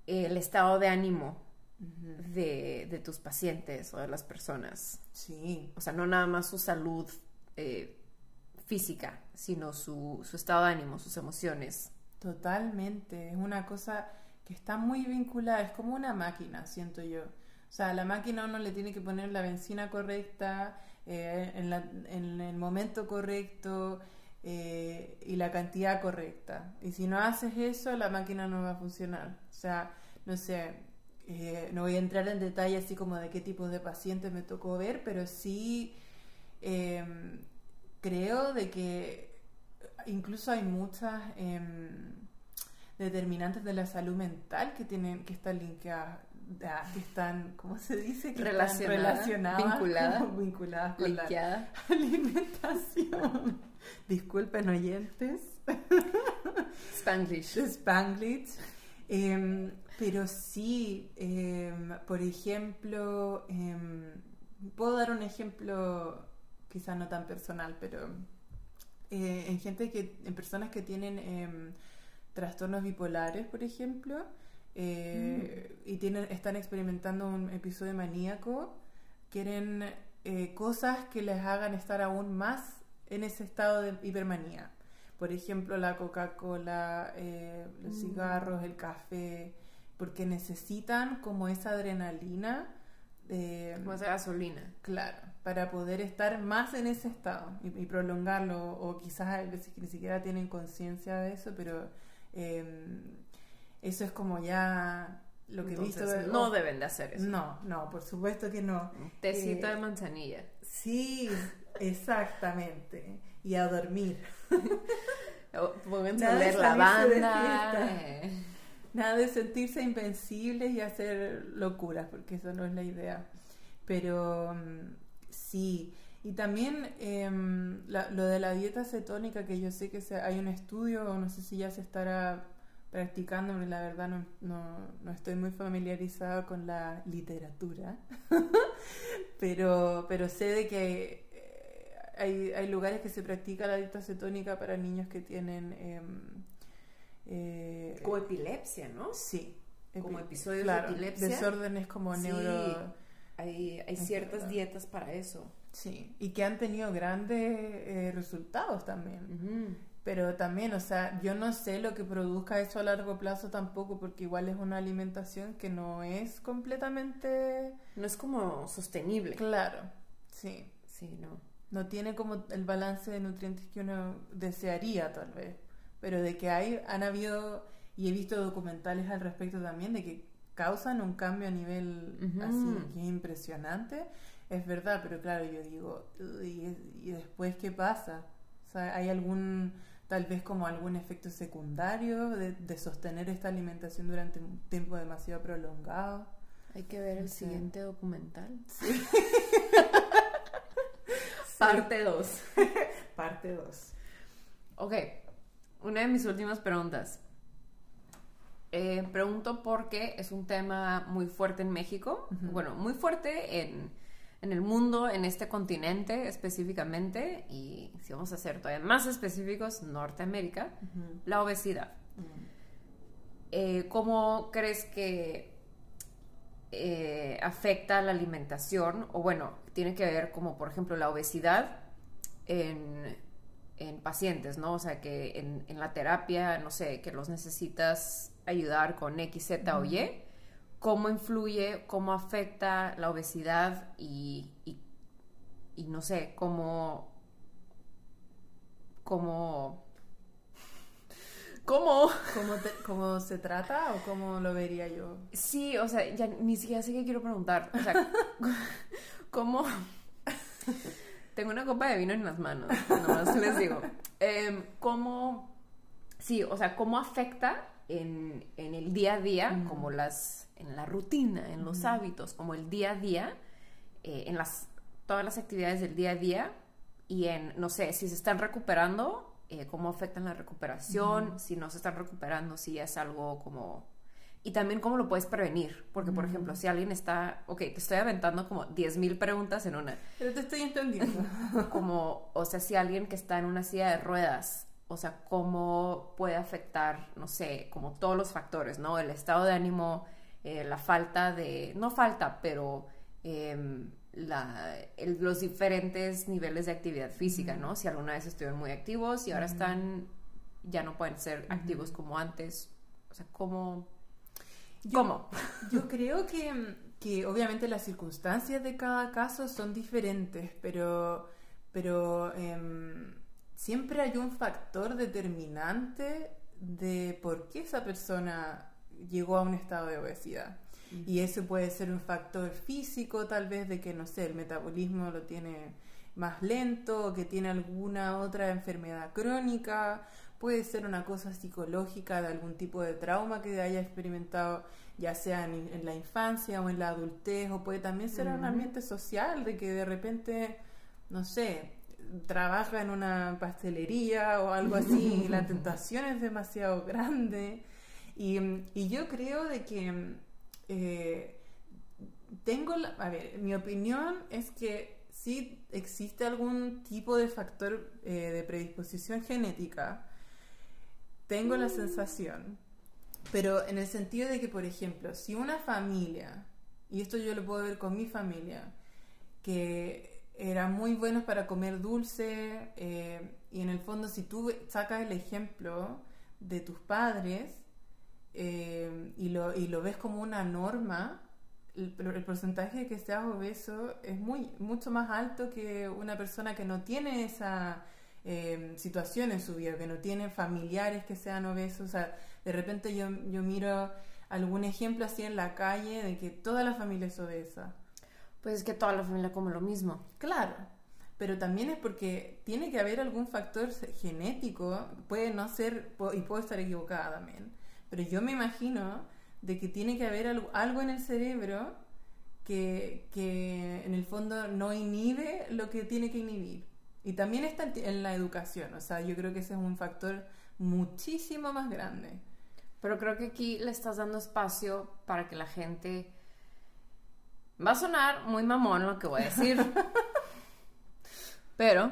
el estado de ánimo de, de tus pacientes o de las personas? Sí, O sea, no nada más su salud eh, física, sino su, su estado de ánimo, sus emociones. totalmente. Es una cosa que está muy vinculada, es como una máquina, siento yo. O sea, a la máquina uno le tiene que poner la benzina correcta, eh, en, la- en el momento correcto eh, y la cantidad correcta. Y si no haces eso, la máquina no va a funcionar. O sea, no sé, eh, no voy a entrar en detalle así como de qué tipo de pacientes me tocó ver, pero sí eh, creo de que incluso hay muchas em, determinantes de la salud mental que tienen que estar linkeadas que están ¿cómo se dice? que relacionadas vinculada, como vinculadas con la alimentación [laughs] disculpen oyentes Spanglish. Spanglish. Em, pero sí, em, por ejemplo, em, puedo dar un ejemplo quizá no tan personal, pero eh, en gente que, en personas que tienen trastornos bipolares, por ejemplo, eh, y tienen, están experimentando un episodio maníaco, quieren eh, cosas que les hagan estar aún más en ese estado de hipermanía. Por ejemplo, la Coca-Cola, eh, los Mm. cigarros, el café, porque necesitan como esa adrenalina. Como esa gasolina. Claro, para poder estar más en ese estado y, y prolongarlo, o quizás veces que ni siquiera tienen conciencia de eso, pero eh, eso es como ya lo que he visto. Entonces, no deben de hacer eso. No, no, por supuesto que no. Tecito Eh, de manzanilla. Sí, exactamente. Y a dormir. [laughs] Pónganse a de lavanda. eh. Nada de sentirse invencibles y hacer locuras, porque eso no es la idea. Pero mm, sí. Y también em, la- lo de la dieta cetónica, que yo sé que se- hay un estudio, no sé si ya se estará practicando, porque la verdad no, no, no estoy muy familiarizada con la literatura. [laughs] pero, pero sé de que eh, hay, hay lugares que se practica la dieta cetónica para niños que tienen... em, eh, Como epilepsia, ¿no? Sí. Como Epi- episodios de epilepsia. Desórdenes como Sí. neuro... Hay, hay ciertas dietas para eso. Sí. Y que han tenido grandes eh, resultados también. Ujú. Pero también, o sea, yo no sé lo que produzca eso a largo plazo tampoco, porque igual es una alimentación que no es completamente No es como sostenible. claro. Sí. Sí, no. No tiene como el balance de nutrientes que uno desearía, tal vez. Pero de que hay, han habido, y he visto documentales al respecto también, de que causan un cambio a nivel así, que es impresionante. Es verdad, pero claro, yo digo, ¿y, y después qué pasa? O sea, ¿hay algún, tal vez como algún efecto secundario de, de sostener esta alimentación durante un tiempo demasiado prolongado? Hay que ver el Sí. siguiente documental. Sí. [laughs] Parte 2. [laughs] parte 2. Ok, una de mis últimas preguntas. Eh, pregunto porque es un tema muy fuerte en México, bueno, muy fuerte en, en, el mundo, en este continente específicamente, y si vamos a ser todavía más específicos, Norteamérica, la obesidad. Eh, ¿Cómo crees que eh, afecta la alimentación? O bueno, tiene que ver como por ejemplo la obesidad en en pacientes, ¿no? O sea, que en, en, la terapia, no sé, que los necesitas ayudar con X, Z o Y, cómo influye, cómo afecta la obesidad y, y, no sé, cómo, cómo, ¿Cómo? ¿Cómo, se trata o cómo lo vería yo? Sí, o sea, ya ni siquiera sé qué quiero preguntar. O sea, [laughs] ¿cómo? Tengo una copa de vino en las manos, nomás les digo. Em, ¿Cómo, sí, o sea, cómo afecta en, el día a día, como las, en la rutina, en los hábitos, como el día a día, eh, en las, todas las actividades del día a día y en, no sé, si se están recuperando, eh, cómo afectan la recuperación, si no se están recuperando, si es algo como y también cómo lo puedes prevenir. Porque, por ejemplo, si alguien está, ok, te estoy aventando como 10.000 preguntas en una. Pero te estoy entendiendo. [laughs] como, o sea, si alguien que está en una silla de ruedas, o sea, cómo puede afectar, no sé, como todos los factores, ¿no? El estado de ánimo, eh, la falta de, no falta, pero em, la, los diferentes niveles de actividad física, ¿no? Si alguna vez estuvieron muy activos y ahora están, ya no pueden ser activos como antes. O sea, cómo ¿Cómo? [laughs] Yo creo que, que, obviamente las circunstancias de cada caso son diferentes, pero, pero em, siempre hay un factor determinante de por qué esa persona llegó a un estado de obesidad. Y eso puede ser un factor físico, tal vez de que, no sé, el metabolismo lo tiene más lento, o que tiene alguna otra enfermedad crónica, puede ser una cosa psicológica de algún tipo de trauma que haya experimentado, ya sea en, la infancia o en la adultez, o puede también ser un ambiente social, de que de repente, no sé, trabaja en una pastelería o algo así, y la [laughs] tentación es demasiado grande. Y, y yo creo de que eh, tengo, a ver, mi opinión es que sí existe algún tipo de factor eh, de predisposición genética tengo la sensación, pero en el sentido de que, por ejemplo, si una familia, y esto yo lo puedo ver con mi familia, que eran muy buenos para comer dulce, eh, y en el fondo si tú sacas el ejemplo de tus padres eh, y, lo, y lo ves como una norma, el, el, porcentaje de que seas obeso es muy mucho más alto que una persona que no tiene esa eh, situación en su vida, que no tienen familiares que sean obesos. O sea, de repente yo, yo miro algún ejemplo así en la calle de que toda la familia es obesa. Pues es que toda la familia come lo mismo. Claro, pero también es porque tiene que haber algún factor genético, puede no ser, y puedo estar equivocada también, pero yo me imagino de que tiene que haber algo, en el cerebro que, que en el fondo no inhibe lo que tiene que inhibir. Y también está en la educación, o sea, yo creo que ese es un factor muchísimo más grande. Pero creo que aquí le estás dando espacio para que la gente... Va a sonar muy mamón lo que voy a decir. pero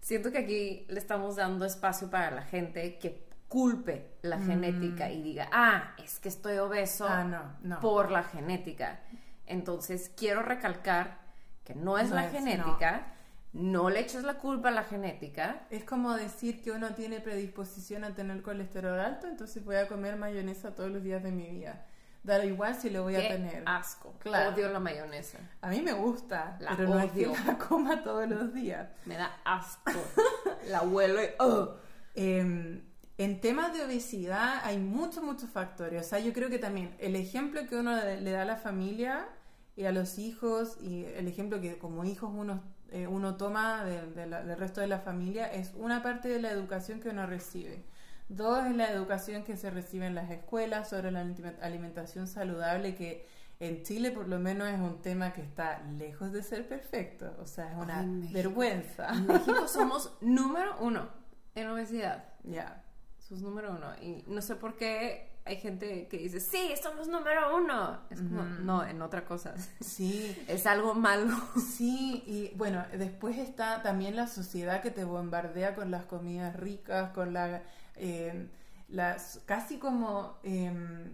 siento que aquí le estamos dando espacio para la gente que culpe la mm. genética y diga, ah, es que estoy obeso ah, por la genética. Entonces quiero recalcar que no es la genética, no le eches la culpa a la genética. Es como decir que uno tiene predisposición a tener colesterol alto, entonces voy a comer mayonesa todos los días de mi vida. Da igual si lo voy a tener. asco. Claro. Odio la mayonesa. A mí me gusta, pero no es que la coma todos los días. Me da asco. [laughs] la huelo y... Oh. Em, en temas de obesidad hay muchos, muchos factores. O sea, yo creo que también el ejemplo que uno le da a la familia y a los hijos y el ejemplo que como hijos uno eh, uno toma del resto de la familia es una parte de la educación que uno recibe. Dos es la educación que se recibe en las escuelas sobre la alimentación saludable, que en Chile por lo menos es un tema que está lejos de ser perfecto, o sea, es una Ay, vergüenza. En México somos número uno en obesidad. Ya. Sos número uno. Y no sé por qué hay gente que dice, sí, somos número uno. Es como, no, en otra cosa. Sí, [laughs] Es algo malo. Sí, y bueno, después está también la sociedad que te bombardea con las comidas ricas, con la, eh, las casi como eh,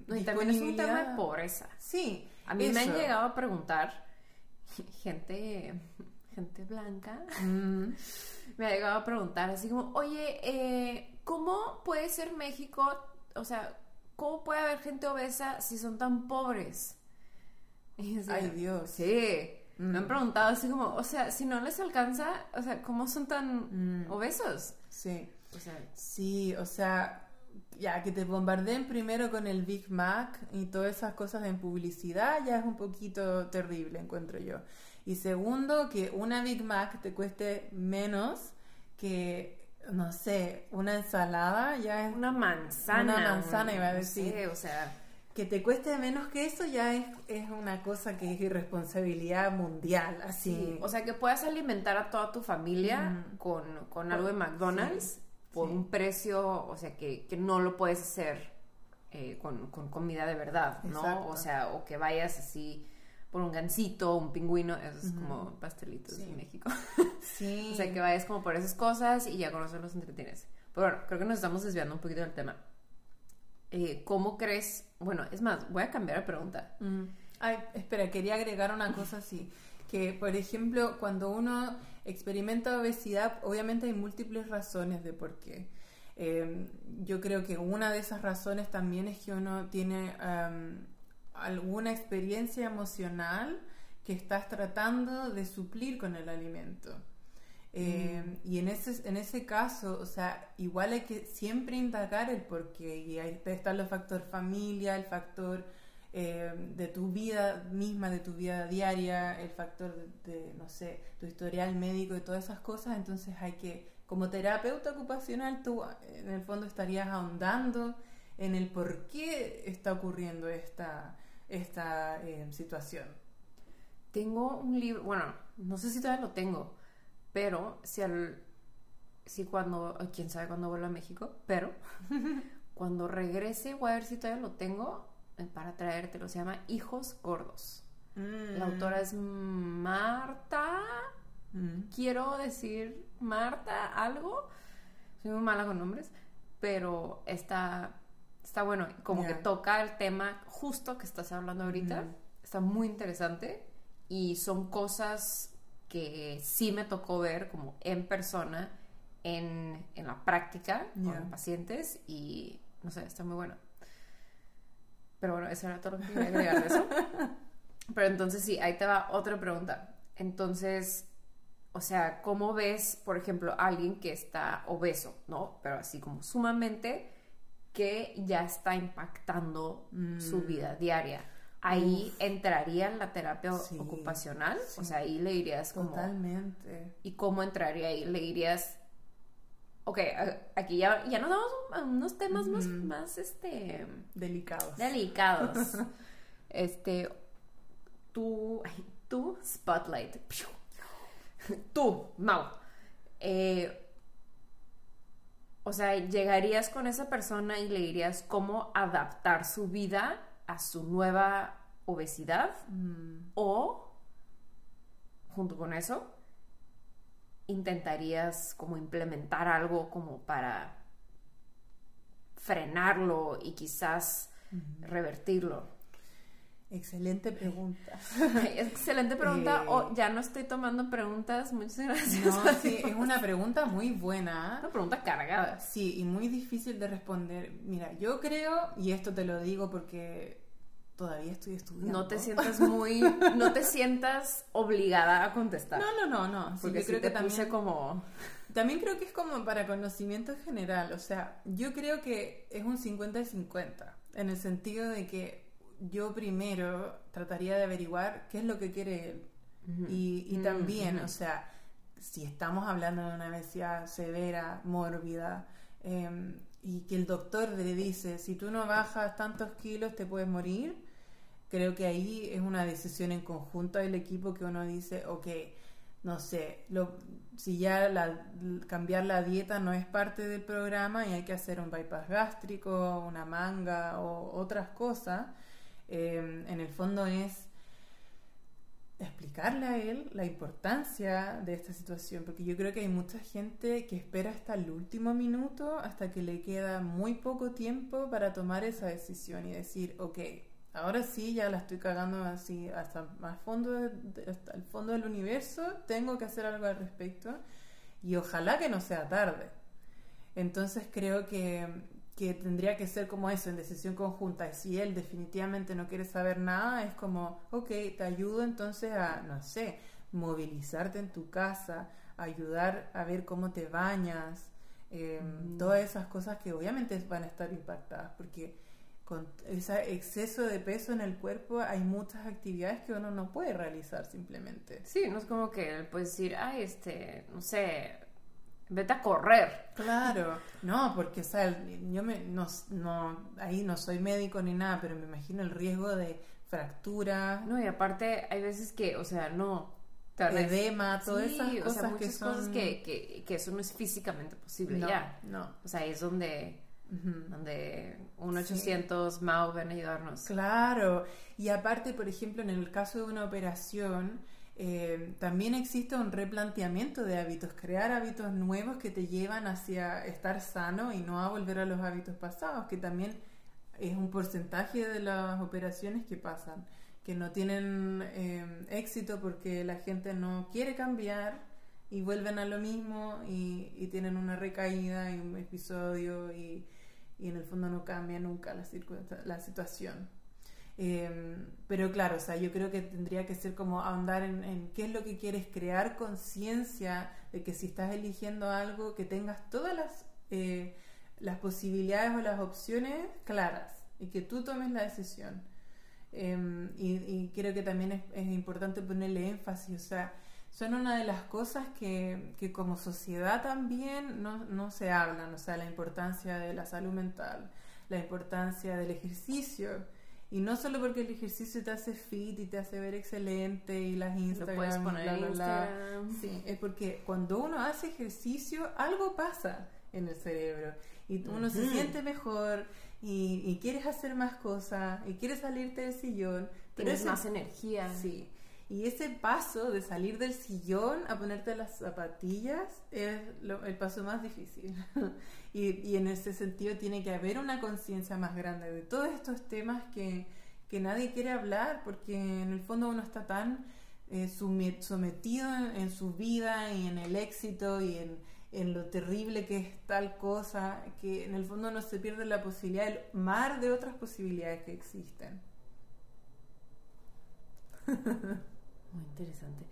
No, y también es un tema de pobreza. Sí, A mí me han llegado a preguntar, [laughs] gente, gente blanca, Mm, [laughs] me ha llegado a preguntar así como, oye, eh, ¿cómo puede ser México, o sea, cómo puede haber gente obesa si son tan pobres? Y yo Ay, Dios. Sí, me han Mm. preguntado así como, o sea, si no les alcanza, o sea, ¿cómo son tan Mm. obesos? Sí, O sea, sí, o sea, ya que te bombardeen primero con el Big Mac y todas esas cosas en publicidad ya es un poquito terrible, encuentro yo. Y segundo, que una Big Mac te cueste menos que, no sé, una ensalada ya es una manzana. Una manzana, iba a decir. sé, o sea, Que te cueste menos que eso ya es, es una cosa que es irresponsabilidad mundial, así. Sí, o sea, que puedas alimentar a toda tu familia con, con algo de McDonald's por sí. un precio, o sea, que, que no lo puedes hacer eh, con, con comida de verdad, ¿no? Exacto. O sea, o que vayas así por un gansito, un pingüino, eso es como pastelitos Sí. en México. sí. [laughs] O sea, que vayas como por esas cosas y ya con eso los entretienes. Pero bueno, creo que nos estamos desviando un poquito del tema. Eh, ¿Cómo crees? Bueno, es más, voy a cambiar la pregunta. Mm. Ay, espera, quería agregar una cosa así. Que, por ejemplo, cuando uno experimenta obesidad, obviamente hay múltiples razones de por qué. Eh, yo creo que una de esas razones también es que uno tiene am, alguna experiencia emocional que estás tratando de suplir con el alimento. Eh, Y en ese, en ese caso, o sea, igual hay que siempre indagar el porqué. Y ahí están los factores familia, el factor eh, de tu vida misma, de tu vida diaria, el factor de, de, no sé, tu historial médico y todas esas cosas. Entonces hay que, como terapeuta ocupacional, tú en el fondo estarías ahondando en el por qué está ocurriendo esta, esta eh, situación. Tengo un libro, bueno, no sé si todavía lo tengo, pero si al si cuando, quién sabe cuándo vuelva a México, pero [laughs] cuando regrese voy a ver si todavía lo tengo para traértelo. Se llama Hijos Gordos. La autora es Marta, Mm. quiero decir Marta algo. Soy muy mala con nombres, pero está está bueno, como que toca el tema justo que estás hablando ahorita. Ujú. Está muy interesante y son cosas que sí me tocó ver como en persona en, en la práctica con pacientes y no sé, está muy bueno. Pero bueno, eso era todo lo que quería agregar de eso. [laughs] Pero entonces sí, ahí te va otra pregunta. Entonces, o sea, ¿cómo ves, por ejemplo, a alguien que está obeso, ¿no? Pero así como sumamente que ya está impactando su Mm. vida diaria. Ahí entraría en la terapia Sí, ocupacional, o sea, ahí le dirías como, Totalmente. ¿y cómo entraría ahí? Le dirías, ok, aquí ya, ya nos vamos a unos temas más, más, este, Delicados. delicados. [laughs] este, tú, ay, tú, Spotlight. Tú, Mau. Eh, o sea, llegarías con esa persona y le dirías cómo adaptar su vida a su nueva obesidad Mm. o, junto con eso, intentarías como implementar algo como para frenarlo y quizás revertirlo. Excelente pregunta. [laughs] Excelente pregunta. Eh. O ya no estoy tomando preguntas. Muchas gracias. No, sí, [laughs] es una pregunta muy buena. Una pregunta cargada. Sí, y muy difícil de responder. Mira, yo creo, y esto te lo digo porque todavía estoy estudiando. No te sientas muy. No te sientas obligada a contestar. No, no, no, no. Sí, porque yo creo te que también, como. también creo que es como para conocimiento general. O sea, yo creo que es un 50 y 50. En el sentido de que yo primero trataría de averiguar qué es lo que quiere él. Y, y Mm, también, o sea, si estamos hablando de una obesidad severa, mórbida, eh, y que el doctor le dice, si tú no bajas tantos kilos te puedes morir, creo que ahí es una decisión en conjunto del equipo que uno dice, ok, no sé, si ya la, cambiar la dieta no es parte del programa y hay que hacer un bypass gástrico, una manga o otras cosas, eh, en el fondo es explicarle a él la importancia de esta situación, porque yo creo que hay mucha gente que espera hasta el último minuto, hasta que le queda muy poco tiempo para tomar esa decisión y decir, ok, ahora sí ya la estoy cagando así hasta más fondo, hasta el fondo del universo, tengo que hacer algo al respecto y ojalá que no sea tarde. Entonces creo que que tendría que ser como eso, en decisión conjunta. Y si él definitivamente no quiere saber nada, es como, ok, te ayudo entonces a, no sé, movilizarte en tu casa, ayudar a ver cómo te bañas, mm. todas esas cosas que obviamente van a estar impactadas, porque con ese exceso de peso en el cuerpo hay muchas actividades que uno no puede realizar simplemente. Sí, no es como que él puede decir, ay, este, no sé, vete a correr. Claro, no, porque, o sea, yo me, no, no, ahí no soy médico ni nada, pero me imagino el riesgo de fractura. No, y aparte hay veces que, o sea, no... Edema, todas esas cosas o sea, que son... cosas que, que, que, eso no es físicamente posible ya. No. O sea, es donde... donde un 800 sí. MAU ven a ayudarnos. Claro, y aparte, por ejemplo, en el caso de una operación, eh, también existe un replanteamiento de hábitos, crear hábitos nuevos que te llevan hacia estar sano y no a volver a los hábitos pasados, que también es un porcentaje de las operaciones que pasan, que no tienen eh, éxito porque la gente no quiere cambiar y vuelven a lo mismo y, tienen una recaída y un episodio y, en el fondo no cambia nunca la, la situación. Em, pero claro, o sea, yo creo que tendría que ser como ahondar en, qué es lo que quieres crear conciencia de que si estás eligiendo algo, que tengas todas las, eh, las posibilidades o las opciones claras y que tú tomes la decisión. Em, y, creo que también es, importante ponerle énfasis, o sea, son una de las cosas que, que como sociedad también no, no se hablan, o sea, la importancia de la salud mental, la importancia del ejercicio y no solo porque el ejercicio te hace fit y te hace ver excelente y las Instagram, puedes poner bla, bla, Sí, es porque cuando uno hace ejercicio, algo pasa en el cerebro. Y uno se siente mejor y, y, quieres hacer más cosas y quieres salirte del sillón. Tienes más energía. Sí. Y ese paso de salir del sillón a ponerte las zapatillas es el paso más difícil. [laughs] y, en ese sentido tiene que haber una conciencia más grande de todos estos temas que, nadie quiere hablar porque en el fondo uno está tan eh, sometido en, su vida y en el éxito y en, en lo terrible que es tal cosa que en el fondo no se pierde la posibilidad, el mar de otras posibilidades que existen. [laughs] Muy interesante.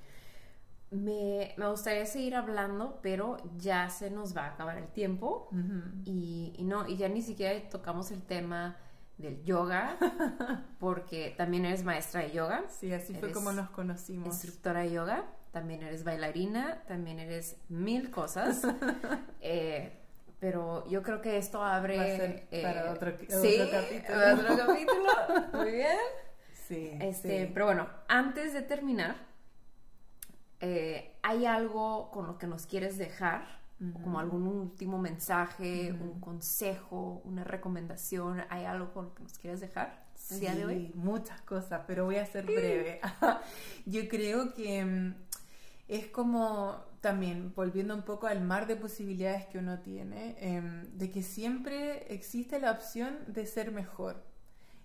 Me, gustaría seguir hablando, pero ya se nos va a acabar el tiempo y, no, y ya ni siquiera tocamos el tema del yoga, [laughs] porque también eres maestra de yoga. Sí, así fue como nos conocimos. Instructora de yoga, también eres bailarina, también eres mil cosas. [laughs] Eh, pero yo creo que esto abre eh, para otro, ¿sí? capítulo. Otro capítulo. Muy bien. Sí, este, Pero bueno, antes de terminar, eh, ¿hay algo con lo que nos quieres dejar? Como algún último mensaje, un consejo, una recomendación, ¿hay algo con lo que nos quieres dejar el día de hoy? Muchas cosas, pero voy a ser breve. [laughs] Yo creo que mm, es como también, volviendo un poco al mar de posibilidades que uno tiene, em, de que siempre existe la opción de ser mejor.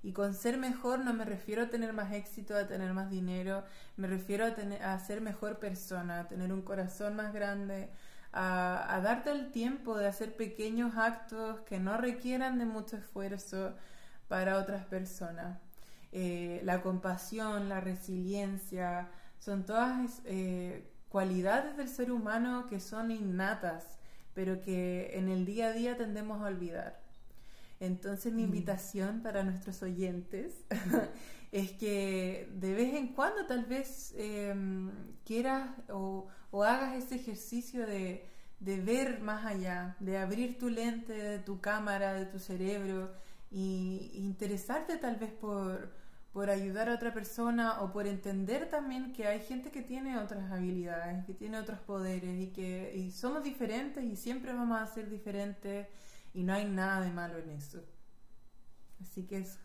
Y con ser mejor no me refiero a tener más éxito, a tener más dinero, me refiero a, tener, a ser mejor persona, a tener un corazón más grande, a, darte el tiempo de hacer pequeños actos que no requieran de mucho esfuerzo para otras personas. Eh, la compasión, la resiliencia, son todas eh, cualidades del ser humano que son innatas, pero que en el día a día tendemos a olvidar. Entonces mi mm. invitación para nuestros oyentes [laughs] es que de vez en cuando tal vez em, quieras o, hagas ese ejercicio de, ver más allá, de abrir tu lente de tu cámara, de tu cerebro y, interesarte tal vez por, por ayudar a otra persona o por entender también que hay gente que tiene otras habilidades, que tiene otros poderes y que y somos diferentes y siempre vamos a ser diferentes y no hay nada de malo en eso. Así que eso.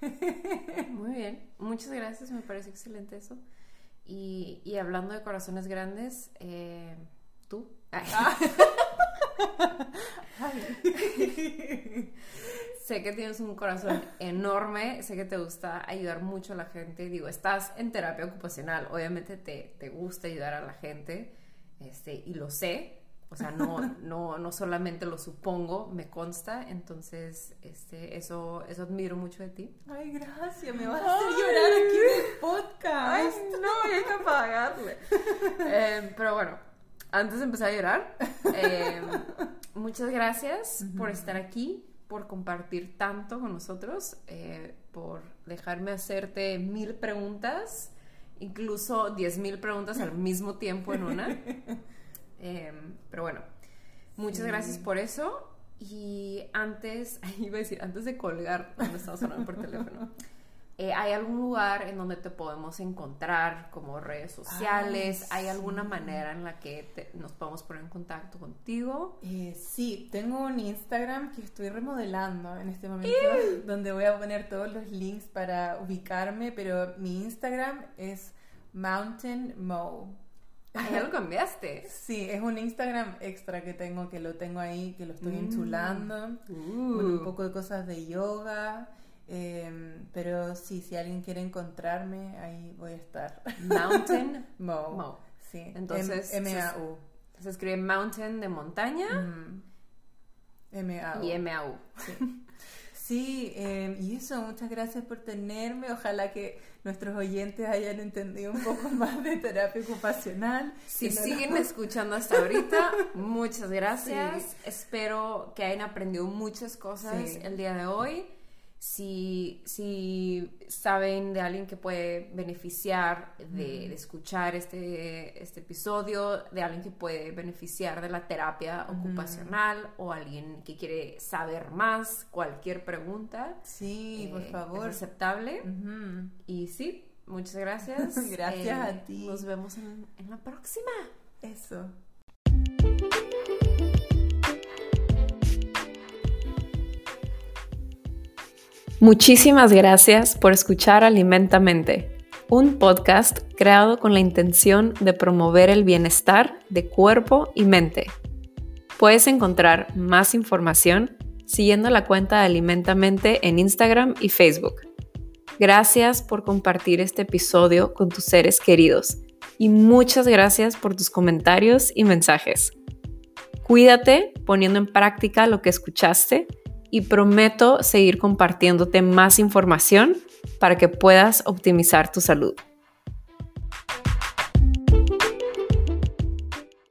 [laughs] Muy bien, muchas gracias, me parece excelente eso. Y, y hablando de corazones grandes, eh, tú. Ah. [laughs] [laughs] sé que tienes un corazón enorme, sé que te gusta ayudar mucho a la gente. Digo, estás en terapia ocupacional, obviamente te, te gusta ayudar a la gente, este, y lo sé. O sea, no, [laughs] no, no solamente lo supongo, me consta. Entonces, este, eso, eso admiro mucho de ti. Ay, gracias, me vas a hacer llorar aquí en el podcast. Ay, no, [laughs] hay que apagarle. eh, pero bueno, antes de empezar a llorar, eh, muchas gracias por estar aquí por compartir tanto con nosotros, eh, por dejarme hacerte mil preguntas, incluso diez mil preguntas al mismo tiempo en una. [laughs] Em, pero bueno, muchas gracias por eso. Y antes, [laughs] iba a decir, antes de colgar, cuando estamos hablando por teléfono, eh, ¿Hay algún lugar en donde te podemos encontrar como redes sociales? ¿Hay alguna manera en la que nos podemos poner en contacto contigo? Eh, sí, tengo un Instagram que estoy remodelando en este momento, donde voy a poner todos los links para ubicarme, pero mi Instagram es Mountain Mo. Ah, ya lo cambiaste. Sí, es un Instagram extra que tengo, que lo tengo ahí, que lo estoy mm. enchulando, con un uh. poco de cosas de yoga. Em, pero sí, si alguien quiere encontrrarme, ahí voy a estar. Mountain [laughs] Mo. Sí. Entonces. M-A-U. Se, escribe Mountain de montaña. M-A-U. Y M-A-U. Sí. [laughs] Sí, em, y eso, muchas gracias por tenerme. Ojalá que nuestros oyentes hayan entendido un poco [laughs] más de terapia ocupacional. Si siguen escuchando hasta ahorita, muchas gracias. Espero que hayan aprendido muchas cosas el día de hoy si, si saben de alguien que puede beneficiar de, escuchar este, este, episodio, de alguien que puede beneficiar de la terapia ocupacional o alguien que quiere saber más, cualquier pregunta. Sí, por eh, favor. Es aceptable. Y sí, muchas gracias. [laughs] gracias a eh, ti. Nos vemos en, en la próxima. Eso. Muchísimas gracias por escuchar Alimentamente, un podcast creado con la intención de promover el bienestar de cuerpo y mente. Puedes encontrar más información siguiendo la cuenta de Alimentamente en Instagram y Facebook. Gracias por compartir este episodio con tus seres queridos y muchas gracias por tus comentarios y mensajes. Cuídate poniendo en práctica lo que escuchaste y prometo seguir compartiéndote más información para que puedas optimizar tu salud.